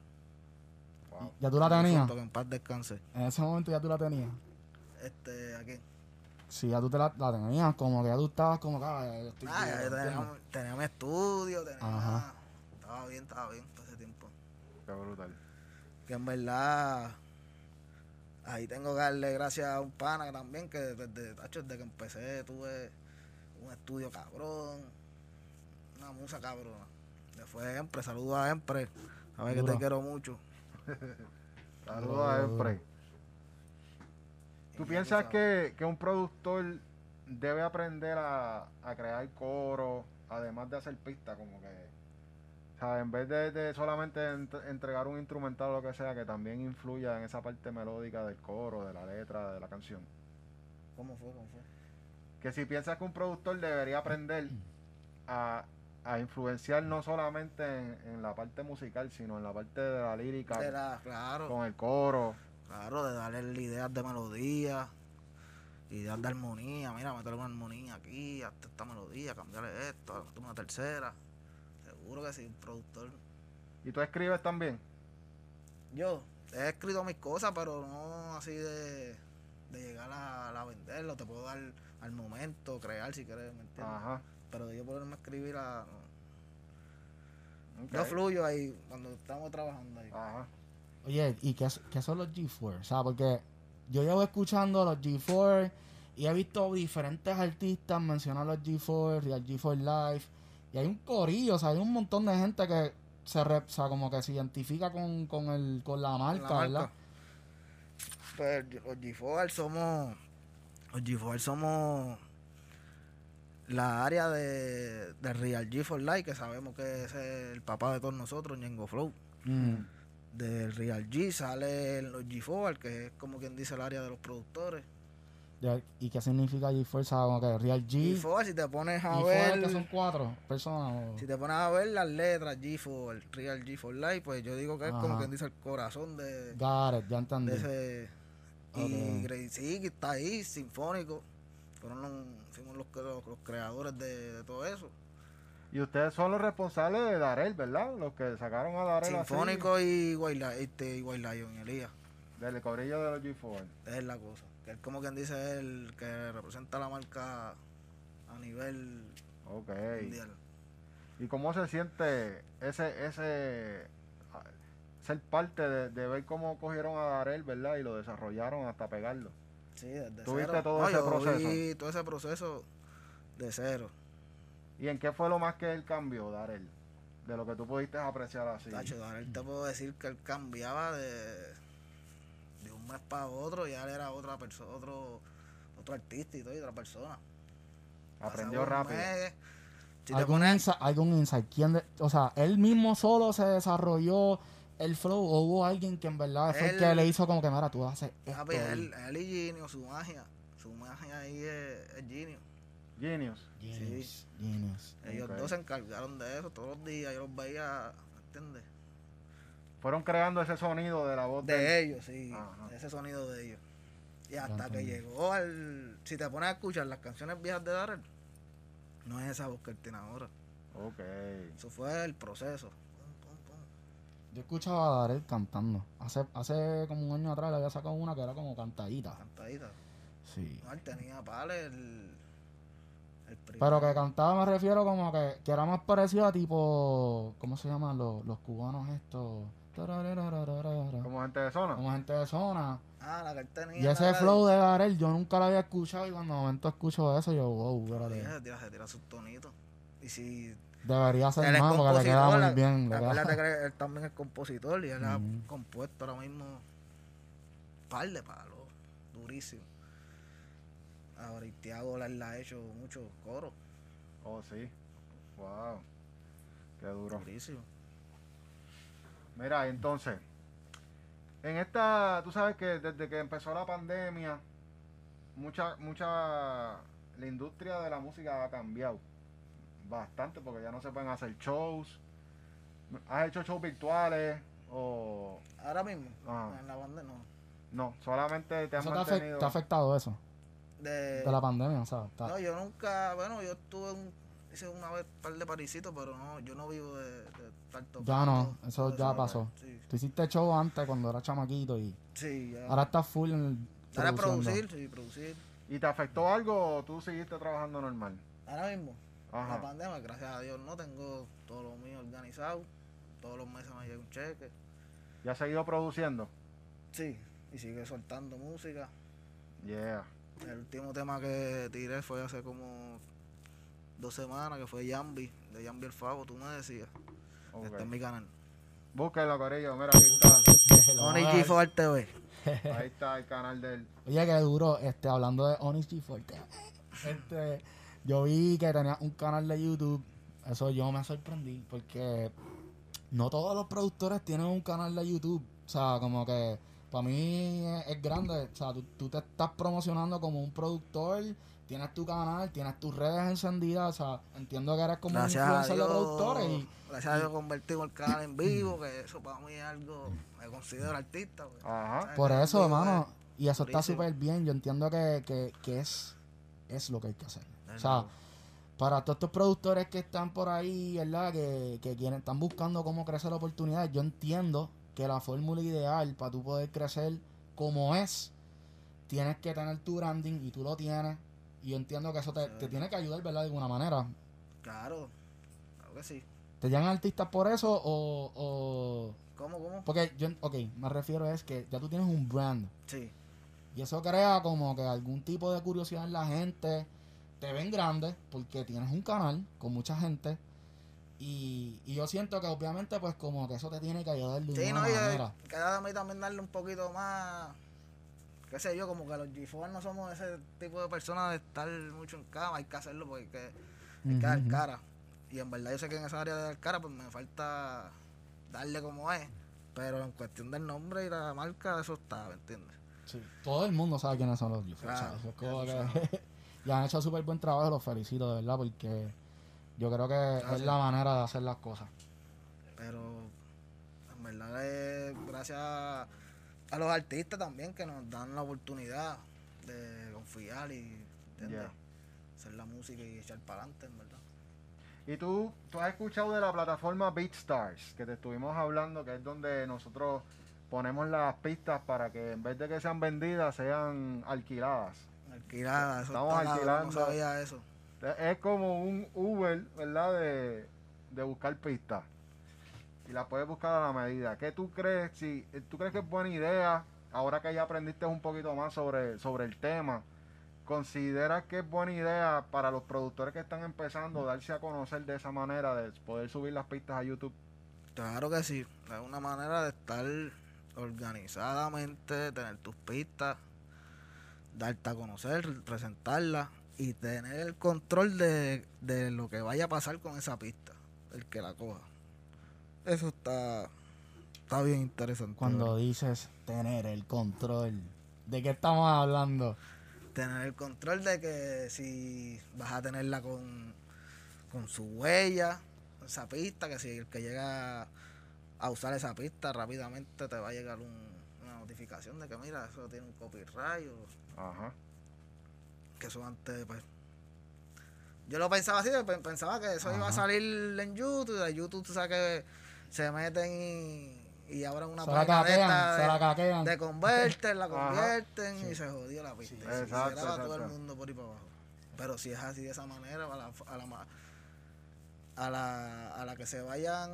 Wow. ¿Ya tú la tenías? Que en paz descanse. En ese momento ya tú la tenías. Este, aquí. Si ya tú te la, la tenías, como que ya tú estabas como que, ah, ya yo estoy Ah, duro, ya ¿entiendes? tenía, tenía mi estudio bien, estaba bien todo ese tiempo. Qué brutal. Que en verdad, ahí tengo que darle gracias a un pana que también, que desde, tacho, desde que empecé tuve un estudio cabrón, una musa cabrona. Le fue Empre, saludos a Empre, a ver que te quiero mucho. [laughs] Saludos a Empre. ¿Tú piensas que, que un productor debe aprender a, a crear coro, además de hacer pista, como que, o sea, en vez de, de solamente ent- entregar un instrumental o lo que sea, que también influya en esa parte melódica del coro, de la letra, de la canción? ¿Cómo fue? ¿Cómo fue? Que si piensas que un productor debería aprender a, a influenciar no solamente en, en la parte musical, sino en la parte de la lírica, De la- claro. con el coro. Claro, de darle ideas de melodía, ideas de armonía. Mira, meterle una armonía aquí, hasta esta melodía, cambiarle esto, una tercera. Seguro que sí, un productor. ¿Y tú escribes también? Yo he escrito mis cosas, pero no así de, de llegar a, a venderlo. Te puedo dar al momento, crear si quieres, ¿me entiendes? Ajá. Pero yo ponerme a escribir, a, ok. yo fluyo ahí cuando estamos trabajando ahí. Ajá. Oye, ¿y qué, qué son los G4? O sea, porque yo llevo escuchando los G4 y he visto diferentes artistas mencionar los G4, Real G4 Live. Y hay un corillo, o sea, hay un montón de gente que se, re- o sea, como que se identifica con, con, el, con la marca, la ¿verdad? Pues los G4 somos. Los G4 somos la área de, de Real G4 Life, que sabemos que es el papá de todos nosotros, Ñengo Flow. Mm. Del Real G sale los G4, que es como quien dice el área de los productores. ¿Y qué significa G4? O sea, como que Real G. G4, si te pones a G4 ver. que son cuatro personas. Si te pones a ver las letras G4, Real G4 Life, pues yo digo que es como quien dice el corazón de, it, ya entendí. de ese y. Grey sí, que está ahí sinfónico fueron los, fuimos los, los, los creadores de, de todo eso Y ustedes son los responsables de Darel, ¿verdad? Los que sacaron a Darel así, sinfónico y Li- este, y y Elías del cobrillo de los G4. es la cosa que es como quien dice el que representa la marca a nivel Ok. mundial ¿Y cómo se siente ese, ese, ser parte de, de ver cómo cogieron a Darel, ¿verdad? Y lo desarrollaron hasta pegarlo. sí desde ¿Tú viste cero todo No, ese yo proceso? todo ese proceso de cero ¿Y en qué fue lo más que él cambió, Darel? De lo que tú pudiste apreciar así. Tacho, Darel, te puedo decir que él cambiaba de, de un mes para otro y él era otra persona, otro, otro artista y todo, y otra persona. Aprendió rápido. mes, si te ¿Algún, pones, insight, algún insight? ¿Quién de- o sea, él mismo solo se desarrolló el flow o hubo alguien que en verdad fue el que le hizo como que, mira, tú haces esto. papi, él, él y Ginio, su magia, su magia ahí es, es Ginio. Genius. Genius, genius. Ellos dos se encargaron de eso todos los días, yo los veía, ¿entiendes? Fueron creando ese sonido de la voz de, De ellos, sí, Ajá. ese sonido de ellos. Y hasta que llegó al... Si te pones a escuchar las canciones viejas de Darrell, no es esa voz que él tiene ahora. Ok. Eso fue el proceso. Pum, pum, pum. Yo escuchaba a Darel cantando. Hace, hace como un año atrás le había sacado una que era como cantadita. Cantadita. Sí. No, él tenía pales el. Pero que cantaba me refiero como que, que era más parecido a tipo, ¿cómo se llaman los, los cubanos estos? Como gente de zona. Como gente de zona. Ah, la que él tenía. Y ese la- flow de Darel yo nunca lo había escuchado y cuando de momento escucho eso yo, wow, espérate. tira, se tira sus tonitos. Y si Debería ser más porque le queda muy la- bien. acuérdate que él también es compositor y él ha Ujú. [laughs] compuesto ahora mismo un par de palos. Durísimo. Ahora, y Tiago le ha hecho muchos coros. Oh, sí. Wow. Qué duro. Durísimo. Mira, entonces, en esta, tú sabes que desde que empezó la pandemia, mucha, mucha, la industria de la música ha cambiado bastante porque ya no se pueden hacer shows. ¿Has hecho shows virtuales o Ahora mismo, Ajá. en la banda no. no? Solamente te has ¿Eso te, ha afe- mantenido. te ha afectado eso? De, De la pandemia, o sea, está- No, yo nunca, bueno, yo estuve un, hice una vez un par de parisitos, pero no, yo no vivo de, de tocando. Ya no, eso ya pasó. Sí, Tú hiciste show antes cuando eras chamaquito y sí, ya. ahora estás full en el Ahora producir, sí, producir. ¿Y te afectó algo o tú seguiste trabajando normal? Ahora mismo, Ajá. la pandemia, gracias a Dios, no tengo todo lo mío organizado. todos los meses me llega un cheque. ¿Ya has seguido produciendo? Sí, y sigue soltando música. Yeah. El último tema que tiré fue hace como dos semanas, que fue Yambi, de Yambi el Favo, tú me decías. Ok. Está en mi canal. Búsquenlo, Corillo. Mira, aquí está. [laughs] Lo Oni vamos a ver. G4 TV. Ahí está el canal del. [laughs] Oye, que duro, este, hablando de Onyx G4, este, yo vi que tenía un canal de YouTube, eso yo me sorprendí, porque no todos los productores tienen un canal de YouTube, o sea, como que para mí es, es grande, o sea, tú, tú te estás promocionando como un productor, tienes tu canal, tienes tus redes encendidas, o sea, entiendo que eres como Gracias un influencer de Dios, productores y gracias a Dios convertimos el canal en vivo, que eso para mí es algo, me considero artista. pues. Ajá. Por eso, vivo hermano, y eso está súper bien, yo entiendo que, que, que es, es lo que hay que hacer. O sea, para todos estos productores que están por ahí, ¿verdad? Que, que quieren, están buscando cómo crecer oportunidades, yo entiendo que la fórmula ideal para tú poder crecer como es, tienes que tener tu branding y tú lo tienes. Y yo entiendo que eso te, te tiene que ayudar, ¿verdad? De alguna manera. claro, claro que sí. ¿Te llaman artistas por eso o, o...? ¿Cómo, cómo? Porque yo, ok, me refiero es que ya tú tienes un brand. Sí, Y eso crea como que algún tipo de curiosidad en la gente. Te ven grande porque tienes un canal con mucha gente. Y, y yo siento que obviamente pues como que eso te tiene que ayudar de sí, no, y manera. eh, queda a mí también darle un poquito más, qué sé yo, como que los G4 no somos ese tipo de personas de estar mucho en cama, hay que hacerlo porque hay que, hay que dar cara. Y en verdad yo sé que en esa área de dar cara pues me falta darle como es, pero en cuestión del nombre y la marca eso está, ¿me entiendes? Sí, Todo el mundo sabe quiénes son los G4, Claro, que- [laughs] y han hecho súper buen trabajo, los felicito de verdad porque yo creo que es Gracias. la manera de hacer las cosas. Pero en verdad es gracias a los artistas también que nos dan la oportunidad de confiar y ¿entiendes? Yeah. hacer la música y echar para adelante, en verdad. Y tú, tú has escuchado de la plataforma BeatStars, que te estuvimos hablando, que es donde nosotros ponemos las pistas para que en vez de que sean vendidas, sean alquiladas. Alquilada, eso Estamos alquilando. No sabía eso. Es como un Uber, ¿verdad? De, de buscar pistas. Y la puedes buscar a la medida. ¿Qué tú crees? Si tú crees que es buena idea, ahora que ya aprendiste un poquito más sobre, sobre el tema, ¿consideras que es buena idea para los productores que están empezando darse a conocer de esa manera, de poder subir las pistas a YouTube? Claro que sí. Es una manera de estar organizadamente, tener tus pistas, darte a conocer, presentarlas y tener el control de, de lo que vaya a pasar con esa pista, el que la coja. Eso está, está bien interesante. Cuando dices tener el control, ¿de qué estamos hablando? tener el control de que si vas a tenerla con, con su huella, esa pista, que si el que llega a usar esa pista rápidamente te va a llegar un- una notificación de que mira, eso tiene un copyright o Ajá. Que eso antes pues yo lo pensaba así, pe- pensaba que eso iba a salir en YouTube, de YouTube tú sabes que se meten y, y abren una se la página de caquean, de- la caquean. de converter, la convierten Sí. y se jodió la pista. Sí, Y se- y se exacto, graba todo el mundo por ahí para abajo. Pero si es así de esa manera, a la, a la, a la, a la que se vayan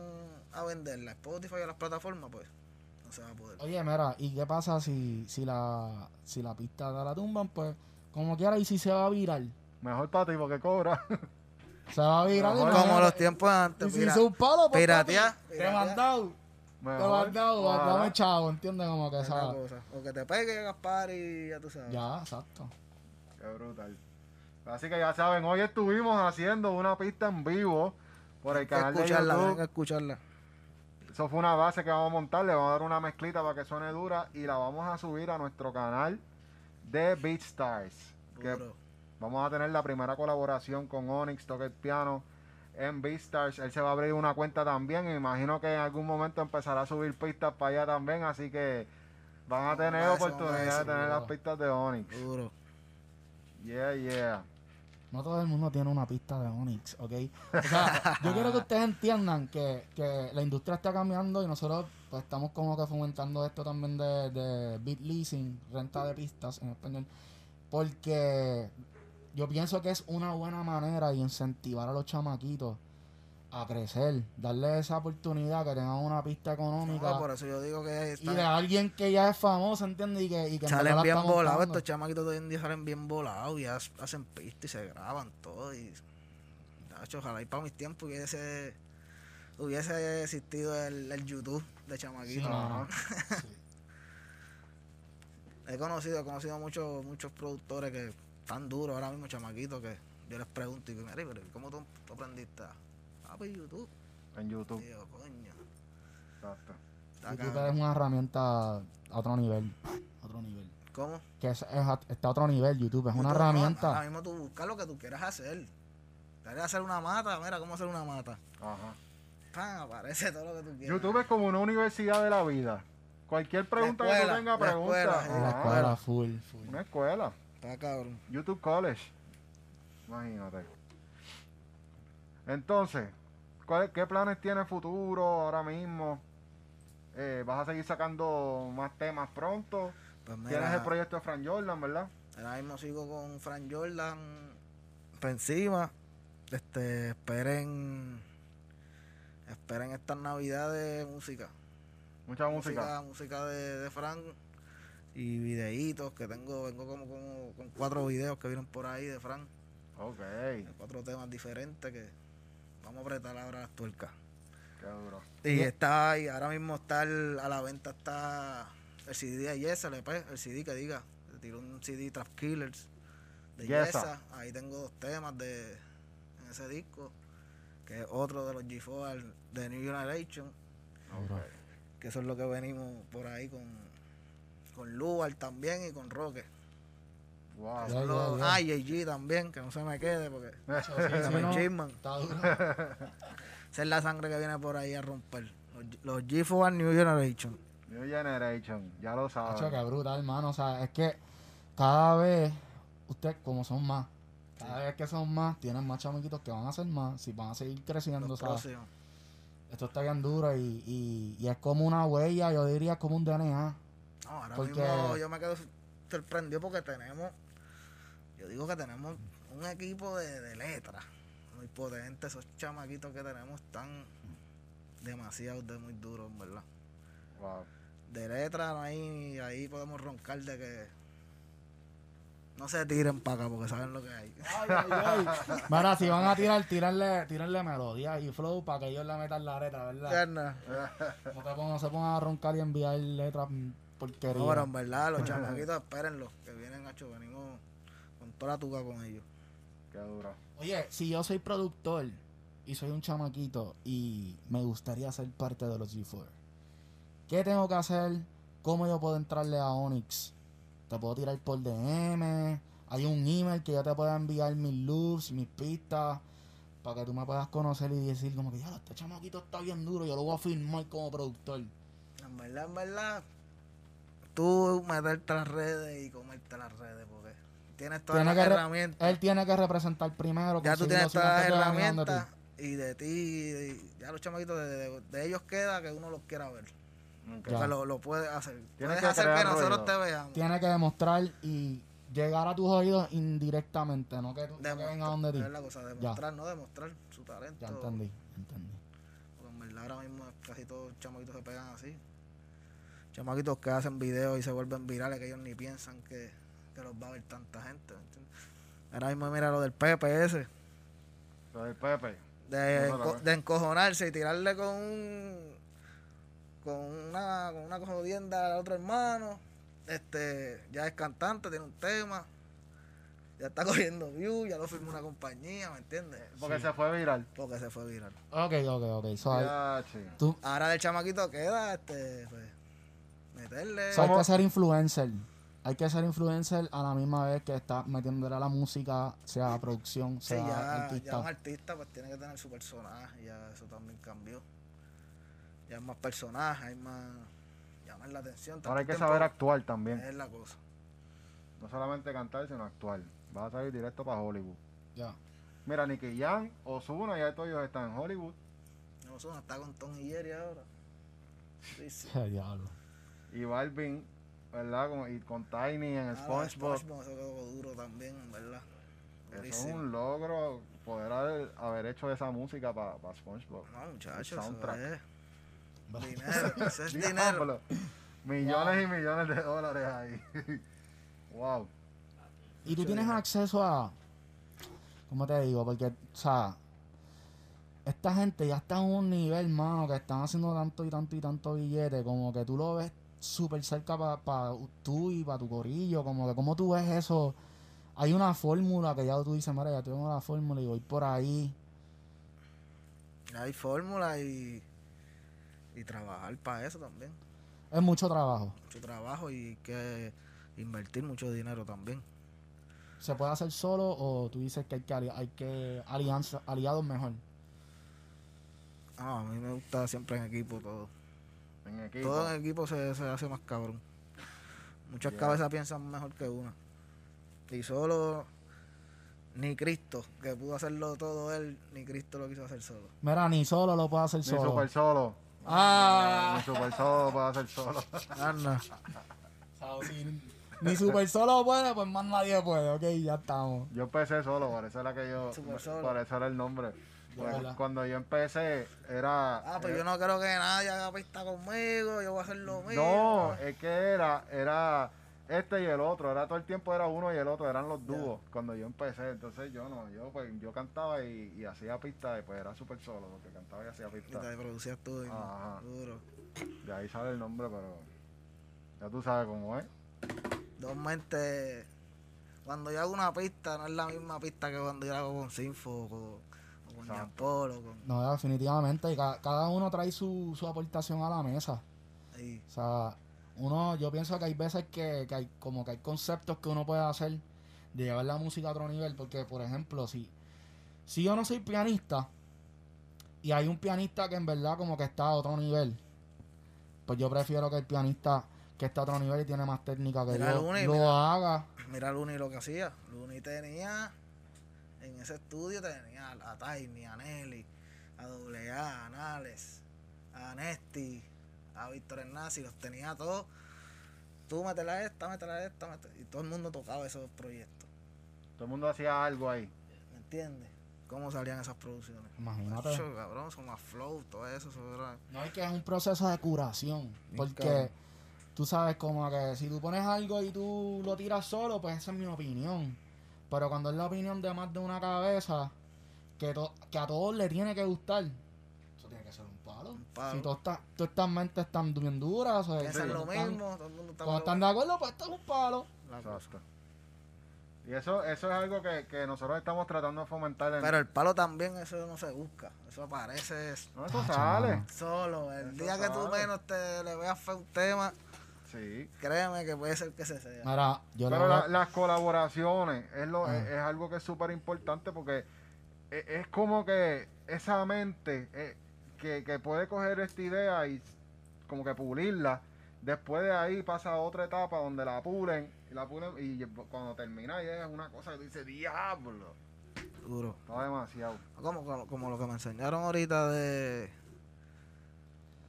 a vender la Spotify o las plataformas, pues no se va a poder. Oye, mira, ¿y qué pasa si, si la si la pista de la tumban? Pues, como quiera, y si se va a virar. Mejor para ti porque cobra. [laughs] Se va a virar. Mejor. Como los tiempos antes, Y si pira- hizo un palo, pues, piratea, papi, Te mandado. Te mandado. Dame chavo, ¿entiendes? Como que. O que te pegue Gaspar y ya tú sabes. Ya, exacto. Qué brutal. Así que ya saben, hoy estuvimos haciendo una pista en vivo por el Hay que canal de escucharla, YouTube. hay que escucharla. Eso fue una base que vamos a montar, le vamos a dar una mezclita para que suene dura y la vamos a subir a nuestro canal de BeatStars. Que Duro. vamos a tener la primera colaboración con Onyx, Toque el Piano en BeatStars. Él se va a abrir una cuenta también me imagino que en algún momento empezará a subir pistas para allá también, así que van a tener a eso, oportunidad de tener las pistas de Onyx. Duro. Yeah, yeah. No todo el mundo tiene una pista de Onyx, ¿ok? O sea, yo quiero que ustedes entiendan que, que la industria está cambiando y nosotros pues estamos como que fomentando esto también de, de beat leasing, renta de pistas en español, porque yo pienso que es una buena manera de incentivar a los chamaquitos a crecer, darle esa oportunidad, que tengan una pista económica. No, por eso yo digo que y de alguien que ya es famoso, ¿entiendes? Y que, y que en salen bien volados. Estos chamaquitos de hoy en día salen bien volados y ha- hacen pista y se graban todo. Y, ojalá y para mis tiempos hubiese, hubiese existido el, el YouTube de Sí, chamaquitos. no. [laughs] He conocido, he conocido muchos, muchos productores que están duros ahora mismo, chamaquitos, que yo les pregunto y digo, mira, pero ¿cómo tú, tú aprendiste? Pues YouTube. En YouTube. Digo, coño. Exacto. YouTube es una herramienta a otro nivel. a otro nivel. ¿Cómo? Que es, es a- está a otro nivel YouTube, es una no, herramienta. ahora mismo tú buscas lo que tú quieras hacer. ¿Quieres hacer una mata? Mira, ¿cómo hacer una mata? Ajá. ¡Pam! Aparece todo lo que tú quieras. YouTube es como una universidad de la vida. Cualquier pregunta que tú tengas, pregunta. escuela, sí. Ajá. escuela, full, full. Una escuela. Está cabrón. YouTube College. Imagínate. Entonces, ¿cuál- ¿qué planes tiene futuro ahora mismo? Eh, ¿Vas a seguir sacando más temas pronto? Pues Tienes el proyecto de Fran Jordan, ¿verdad? ahora mismo sigo con Fran Jordan por encima. Este, esperen, esperen estas navidades música. Mucha música. música, música de, de Fran y videitos que tengo, vengo como, como con cuatro videos que vienen por ahí de Fran, Ok, cuatro temas diferentes que vamos a apretar ahora las tuercas. qué duro. Y está ahí, ahora mismo está el- a la venta está el CD de Yesa, el EP, el CD que diga, le tiró un CD Trap Killers de Yesa. Yesa, ahí tengo dos temas de en ese disco, que es otro de los G4 de New Generation. Duro. que eso es lo que venimos por ahí con, con Lugar también y con Roque. Wow. Ah, y AG también, que no se me quede porque Sí, se me no, chisman. está duro. [laughs] Esa es la sangre que viene por ahí a romper. Los, los G4 New Generation. New Generation, ya lo Hacho, sabes. qué brutal, hermano. O sea, es que cada vez, usted, como son más, cada vez que son más, tienen más chamaquitos que van a ser más, si van a seguir creciendo, Los o sea, próximos. esto está bien duro y, y, y es como una huella, yo diría como un DNA. No, ahora Porque- mismo yo me quedo sorprendido porque tenemos, yo digo que tenemos un equipo de, de letras muy potente. Esos chamaquitos que tenemos están demasiado de muy duros, en verdad. Wow. de letra no hay, ahí podemos roncar de que no se tiren para acá porque saben lo que hay. Ay, ay, ay. [laughs] Mira, si van a tirar, tirarle, tirarle melodía y flow para que ellos le metan la letra, ¿verdad? No, te pongan, no se pongan a roncar y enviar letras mm, porquería. No, pero en verdad, los [laughs] chamaquitos, espérenlo, que vienen, hacho, venimos tuca con ellos. Qué duro. Oye, si yo soy productor y soy un chamaquito y me gustaría ser parte de los G4, ¿qué tengo que hacer? ¿Cómo yo puedo entrarle a Onyx? Te puedo tirar por DM. Hay un email que yo te pueda enviar mis loops, mis pistas, para que tú me puedas conocer y decir como que ya este chamaquito está bien duro, yo lo voy a firmar como productor. En verdad, en verdad, tú meterte a las redes y comerte las redes porque tienes todas Tiene las herramientas. Él tiene que representar primero. Ya tú tienes todas las herramientas y de ti, y ya los chamaquitos, de, de- de ellos queda que uno los quiera ver. Ok. Porque lo, lo puedes hacer. Tienes Puedes que hacer que nosotros ruido. te veamos. Tiene que demostrar y llegar a tus oídos indirectamente, no que, tú, no que venga donde ti. Es la cosa, demostrar, no demostrar su talento. Ya entendí, entendí. Porque en verdad ahora mismo casi todos los chamaquitos se pegan así. Chamaquitos que hacen videos y se vuelven virales que ellos ni piensan que, que los va a ver tanta gente. ¿me entiendes? Ahora mismo mira lo del PPS. Lo del Pepe. De, No, no, enco- no. de encojonarse y tirarle con un con una con una jodienda al otro hermano este ya es cantante tiene un tema ya está [laughs] cogiendo views ya lo firmó una compañía ¿me entiendes? Porque Sí. se fue viral. porque se fue viral Ok, ok, ok. So, hay, Ya, che. tú, ahora del chamaquito queda este pues meterle so hay que ser influencer. Hay que ser influencer a la misma vez que estás metiéndole a la música, sea producción, Sí, sea ya, ya artista. un artista pues tiene que tener su personaje, ya eso también cambió. Ya hay más personajes, hay más llamar la atención. Ahora hay que saber actuar también. Es la cosa. No solamente cantar, sino actuar. Vas a salir directo para Hollywood. Ya. Mira, Nicky Jam, Ozuna, ya todos ellos están en Hollywood. No son está con Tom y Jerry ahora. Sí, sí. [laughs] Qué diablo. Y Balvin, ¿verdad? Como- y con Tiny en Ah, SpongeBob. SpongeBob, eso quedó duro también, verdad. Eso es un logro poder haber, haber hecho esa música para SpongeBob. No, muchachos, eso soundtrack. es dinero. Eso es dinero. [laughs] Millones y millones de dólares ahí. [laughs] wow. Y tú tienes acceso a. ¿Cómo te digo? Porque, o sea, esta gente ya está en un nivel, mano, que están haciendo tanto y tanto y tanto billete, como que tú lo ves súper cerca para tú y para tu corillo, como que como tú ves eso. Hay una fórmula que ya tú dices, mira, ya tengo la fórmula y voy por ahí. Hay fórmula y, y trabajar para eso también. Es mucho trabajo. Mucho trabajo y que invertir mucho dinero también. ¿Se puede hacer solo o tú dices que hay que, hay que alianza, aliados mejor? Ah, a mí me gusta siempre en equipo todo. En equipo. Todo en equipo se, se hace más cabrón. Muchas cabezas piensan mejor que una. Y solo ni Cristo, que pudo hacerlo todo él, ni Cristo lo quiso hacer solo. Mira, ni solo lo puedo hacer Ni solo. super solo. Ah. Ni super solo puede hacer solo. [laughs] Anda. Ni super solo puede, pues más nadie puede, ok, ya estamos. Yo empecé solo, por eso era que yo. Super solo. Por eso era el nombre. Cuando yo empecé, era. Ah, pues yo no creo que nadie haga pista conmigo, yo voy a hacer lo mío. No, es que era, era este y el otro, era todo el tiempo era uno y el otro, eran los dúos cuando yo empecé, entonces yo no, yo pues yo cantaba y, y hacía pista y pues era súper solo, porque cantaba y hacía Y pista. te producías tú, y Ajá. duro. De ahí sale el nombre, pero ya tú sabes cómo es. Dos mentes. Cuando yo hago una pista, no es la misma pista que cuando yo la hago con Sinfo o con, con. Jean Paul o con. No, definitivamente, y ca- cada uno trae su, su aportación a la mesa. O sea, uno, yo pienso que hay veces que, que hay como que hay conceptos que uno puede hacer de llevar la música a otro nivel, porque por ejemplo, si, si yo no soy pianista y hay un pianista que en verdad como que está a otro nivel, pues yo prefiero que el pianista que está a otro nivel y tiene más técnica que Mira, yo Luni, lo mira. haga. Mira Luni lo que hacía. Luni tenía. En ese estudio tenía a Tiny, a Nelly, a AA, a Nales, a Nesti, a Víctor Hernández, los tenía todos. Tú métela esta, métela esta, métela- y todo el mundo tocaba esos proyectos. Todo el mundo hacía algo ahí. ¿Me entiendes? ¿Cómo salían esas producciones? Imagínate. Macho, cabrón, son más flow, todo eso, eso era- No hay que es un proceso de curación. Porque tú sabes como que si tú pones algo y tú lo tiras solo, pues esa es mi opinión. Pero cuando es la opinión de más de una cabeza, que, to- que a todos le tiene que gustar, eso tiene que ser un palo. Un palo. Si todas estas mentes están bien duras, o sea, Piensan lo cuando están- mismo, todo el mundo está Cuando están de acuerdo, pues esto es un palo. Exacto. Y eso, eso es algo que, que nosotros estamos tratando de fomentar en Pero el palo también, eso no se busca. Eso aparece No, eso Tacho, sale. solo. El Eso día que tú menos te le veas feo un tema, Sí. créeme que puede ser que se sea. Mira, yo Pero la- a- las colaboraciones es, lo, Ah. es, es algo que es súper importante porque e- es, como que esa mente eh, que, que puede coger esta idea y como que pulirla, después de ahí pasa a otra etapa donde la pulen y la pulen y cuando termina ya es una cosa que tú dices, diablo, Duro. está demasiado. Como, como, como lo que me enseñaron ahorita de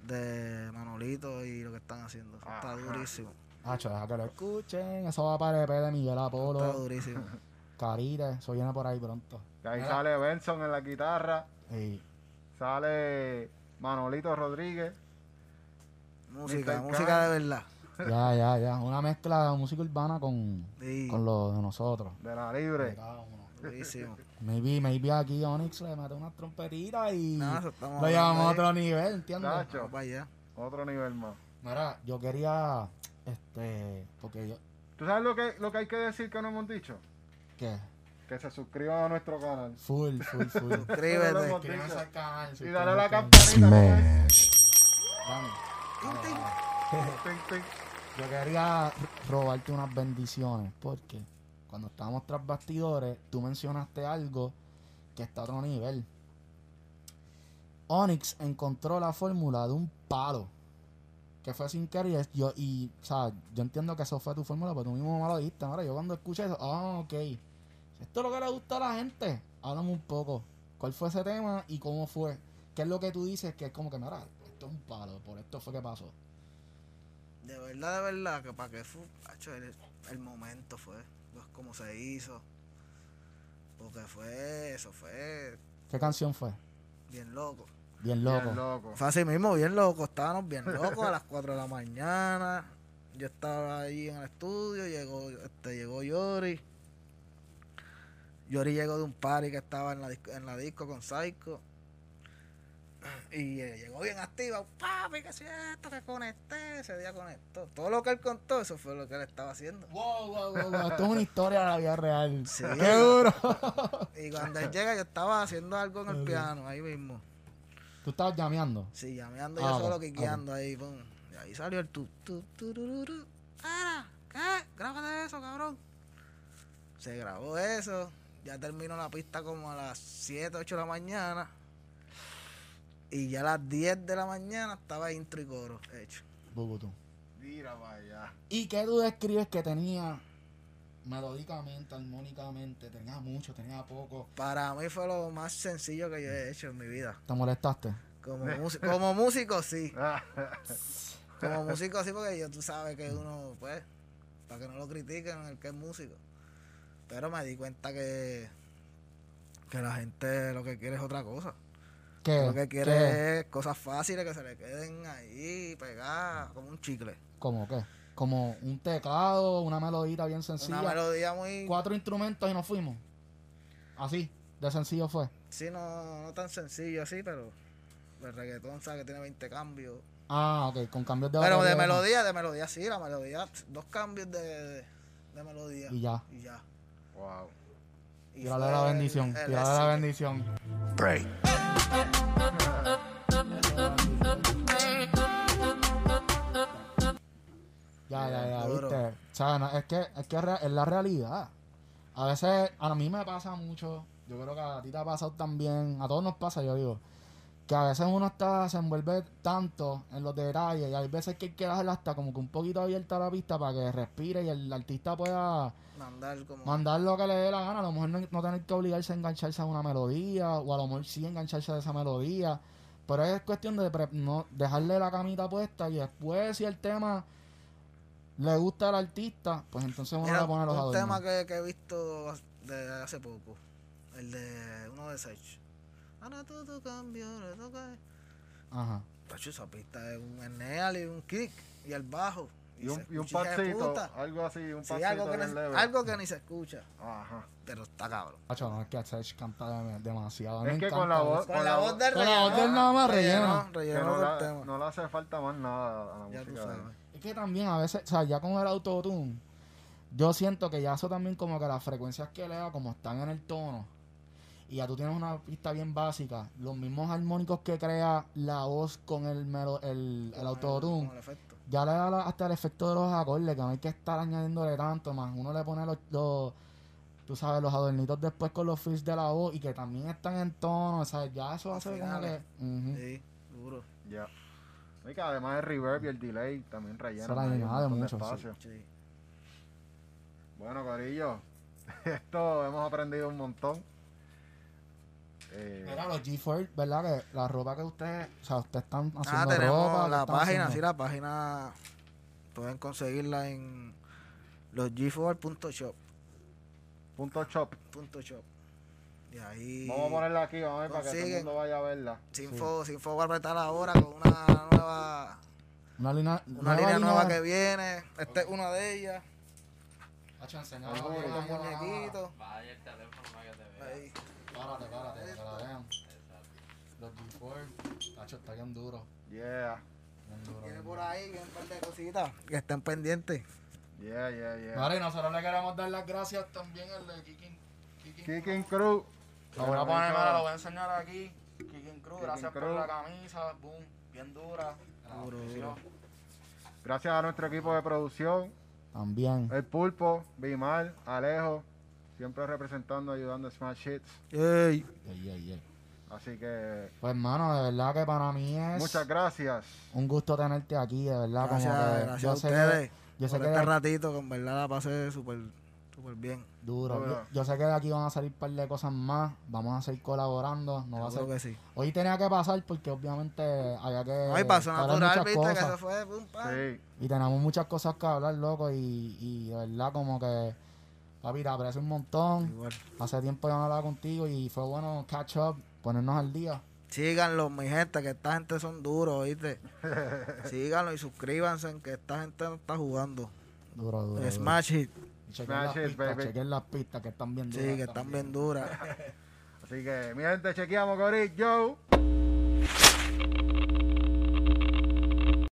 de Manolito y lo que están haciendo. Eso está durísimo. Hacho, deja que lo escuchen. Eso va para el EP de Miguel Está Apolo. durísimo. [laughs] Carite, eso viene por ahí pronto. Y ahí Mira. sale Benson en la guitarra, Y sale Manolito Rodríguez, música, Mr. música Khan. de verdad. ya, ya, ya. Una mezcla de música urbana con, Sí, con lo de nosotros. de la De libre. cada uno. durísimo. Maybe, maybe aquí Onyx le mete unas trompetitas y No, lo llevamos a otro nivel, ¿entiendes? Nacho. Otro nivel más. Mira, yo quería, este, porque yo, ¿Tú sabes lo que, lo que hay que decir que no hemos dicho? ¿qué? Que se suscriban a nuestro canal. Full, full, [laughs] full. Suscríbete. Suscríbete. Suscríbanse al canal. Y dale a la campanita. Ting. Yo quería robarte unas bendiciones porque cuando estábamos tras bastidores, tú mencionaste algo que está a otro nivel. Onyx encontró la fórmula de un palo que fue sin querer. Yo, y, o sea, yo entiendo que eso fue tu fórmula, pero tú mismo me lo dijiste. Ahora, yo cuando escuché eso, ah, ok. Si esto es lo que le gusta a la gente, háblame un poco. ¿Cuál fue ese tema y cómo fue? ¿Qué es lo que tú dices que es como que, mira, esto es un palo, por esto fue que pasó? De verdad, de verdad, que para que fue, el, el momento fue, como se hizo. Porque fue, eso fue ¿Qué canción fue? bien loco. Bien loco. Bien loco. Fue así mismo, bien loco. Estábamos bien locos a las 4 de la mañana. Yo estaba ahí en el estudio, llegó, este, llegó Yori. Yori llegó de un party que estaba en la disco, en la disco con Psycho. Y eh, llegó bien activa, papi, que si esto, que conecté, ese día conectó. Todo lo que él contó, eso fue lo que él estaba haciendo. Wow, wow, wow, wow. Esto es una historia de la vida real. Sí. Qué duro. Y cuando él llega, yo estaba haciendo algo en el piano, ahí mismo. Tú estabas llameando. Sí, llameando Ah, yo solo ok, quiqueando ahí, pum. Y ahí salió el tu, tu, turururu. Era, ¿qué? Grábate eso, cabrón. Se grabó eso. Ya terminó la pista como a las 7, 8 de la mañana. Y ya a las 10 de la mañana estaba intro y coro hecho. Bubutu. Mira para allá. ¿Y qué tú describes que tenía melódicamente, armónicamente? Tenía mucho, tenía poco. Para mí fue lo más sencillo que yo he hecho en mi vida. ¿Te molestaste? Como, músico, como músico, sí. [laughs] Como músico, sí, porque yo, tú sabes que uno, pues, para que no lo critiquen el que es músico. Pero me di cuenta que, que la gente lo que quiere es otra cosa. ¿Qué? Lo que ¿Qué? quiere es cosas fáciles que se le queden ahí pegadas como un chicle. ¿Cómo qué? Como un teclado, una melodita bien Una sencilla. melodía muy... Cuatro instrumentos y nos fuimos. Así, de sencillo fue. Sí, no, no tan sencillo así, pero el reggaetón sabe que tiene 20 cambios. Ah, ok, con cambios de Pero de melodía, de melodía sí, la melodía, dos cambios de, de, de melodía. Y ya. Y ya. wow. Y Tírale la bendición, tírale la bendición. Ya, ya, ya, Duro. viste. O sea, no, es que, es que es la realidad. A veces, a mí me pasa mucho, yo creo que a ti te ha pasado también, a todos nos pasa, yo digo, que a veces uno está, se envuelve tanto en los detalles y hay veces que hay que dejarla hasta como que un poquito abierta la pista para que respire y el artista pueda Mandar como... mandar lo que le dé la gana. A lo mejor no, no tener que obligarse a engancharse a una melodía o a lo mejor sí engancharse a esa melodía. Pero es cuestión de pre- no dejarle la camita puesta y después si el tema le gusta al artista, pues entonces uno le pone los un adornos. tema que, que he visto de hace poco, el de uno de Sech. Ahora todo cambió, le toca. Ajá. Tacho, esa pista es un Eneal y un kick y el bajo. Y un, y un pasito, algo así, un Sí, pasito algo, que ni, algo que ni se escucha, Ajá. pero está cabrón. Macho, no es que Sech canta de- demasiado. Es que con la voz-. Con, Con la voz del con la relleno. voz del nada más relleno. Que Relleno no, del la- tema. no le hace falta más nada a la ya música. Es que también a veces, o sea, ya con el autotune, yo siento que ya eso también como que las frecuencias que le da, como están en el tono, y ya tú tienes una pista bien básica, los mismos armónicos que crea la voz con el, melo- el, el autotune, ya le da la- hasta el efecto de los acordes, que no hay que estar añadiéndole tanto más. Uno le pone los, los- tú sabes, los adornitos después con los fills de la voz y que también están en tono, o sea, ya eso hace como que... finales. ujú. Sí, duro. Ya. Y que además el reverb y el delay también rellenan la añade montón de mucho, sí. espacio. Sí. Bueno, Corillo, [laughs] esto hemos aprendido un montón. Eh, Mira, los G4, ¿verdad? Que la ropa que ustedes, o sea, ustedes están Ah, haciendo tenemos ropa. ¿qué la página, haciendo? sí, la página pueden conseguirla en los g4.shop. punto shop. punto shop. Y ahí Vamos a ponerla aquí, vamos a ver para que todo el mundo vaya a verla. sin sí. fuego, sin fuego apretar ahora con una nueva Una línea, una línea nueva que viene. Esta es una de ellas. Hacho, enseña Ay, la joder. cámara, Los la cámara. muñequitos. Vaya el teléfono para que te vea. Ahí. Párate, párate, para que la vean. Los G4, Tacho, está bien duro. Yeah, Bien duro. Tiene bien por ahí un par de cositas que estén pendientes. yeah, yeah, yeah. Vale, y nosotros le queremos dar las gracias también al de Kikin. Kikin Kicking Crew. Lo voy a poner, mira, lo voy a enseñar aquí. Kicking gracias por Crew. la camisa, boom, bien dura. Duro. Gracias a nuestro equipo de producción, También. el Pulpo, Bimal, Alejo, siempre representando, ayudando a Smash Hits. Ey. Yeah, yeah, yeah. Así que Pues, hermano, de verdad que para mí es muchas gracias. un gusto tenerte aquí, de verdad. Gracias, como que gracias yo a sé ustedes que, yo sé que este de- ratito, que en verdad la pasé súper súper bien. duro. Yo, yo sé que de aquí van a salir un par de cosas más. Vamos a seguir colaborando. No va a ser que sí. Hoy tenía que pasar porque obviamente había que. No, y pasó natural, muchas viste, que cosas. se fue, pum, pam. Sí, Y tenemos muchas cosas que hablar, loco. Y, y de verdad, como que Papi, te aprecio un montón. Igual. Hace tiempo que no hablaba contigo y fue bueno catch up, ponernos al día. Síganlo, mi gente, que esta gente son duros, ¿oíste? [laughs] Síganlo y suscríbanse, que esta gente no está jugando. Duro, duro. duro. Smash Hit, Y chequen Smash las it, pistas, baby. chequen las pistas que están bien sí, duras que están también. bien duras. [laughs] Así que, mi gente, chequeamos, Corillo.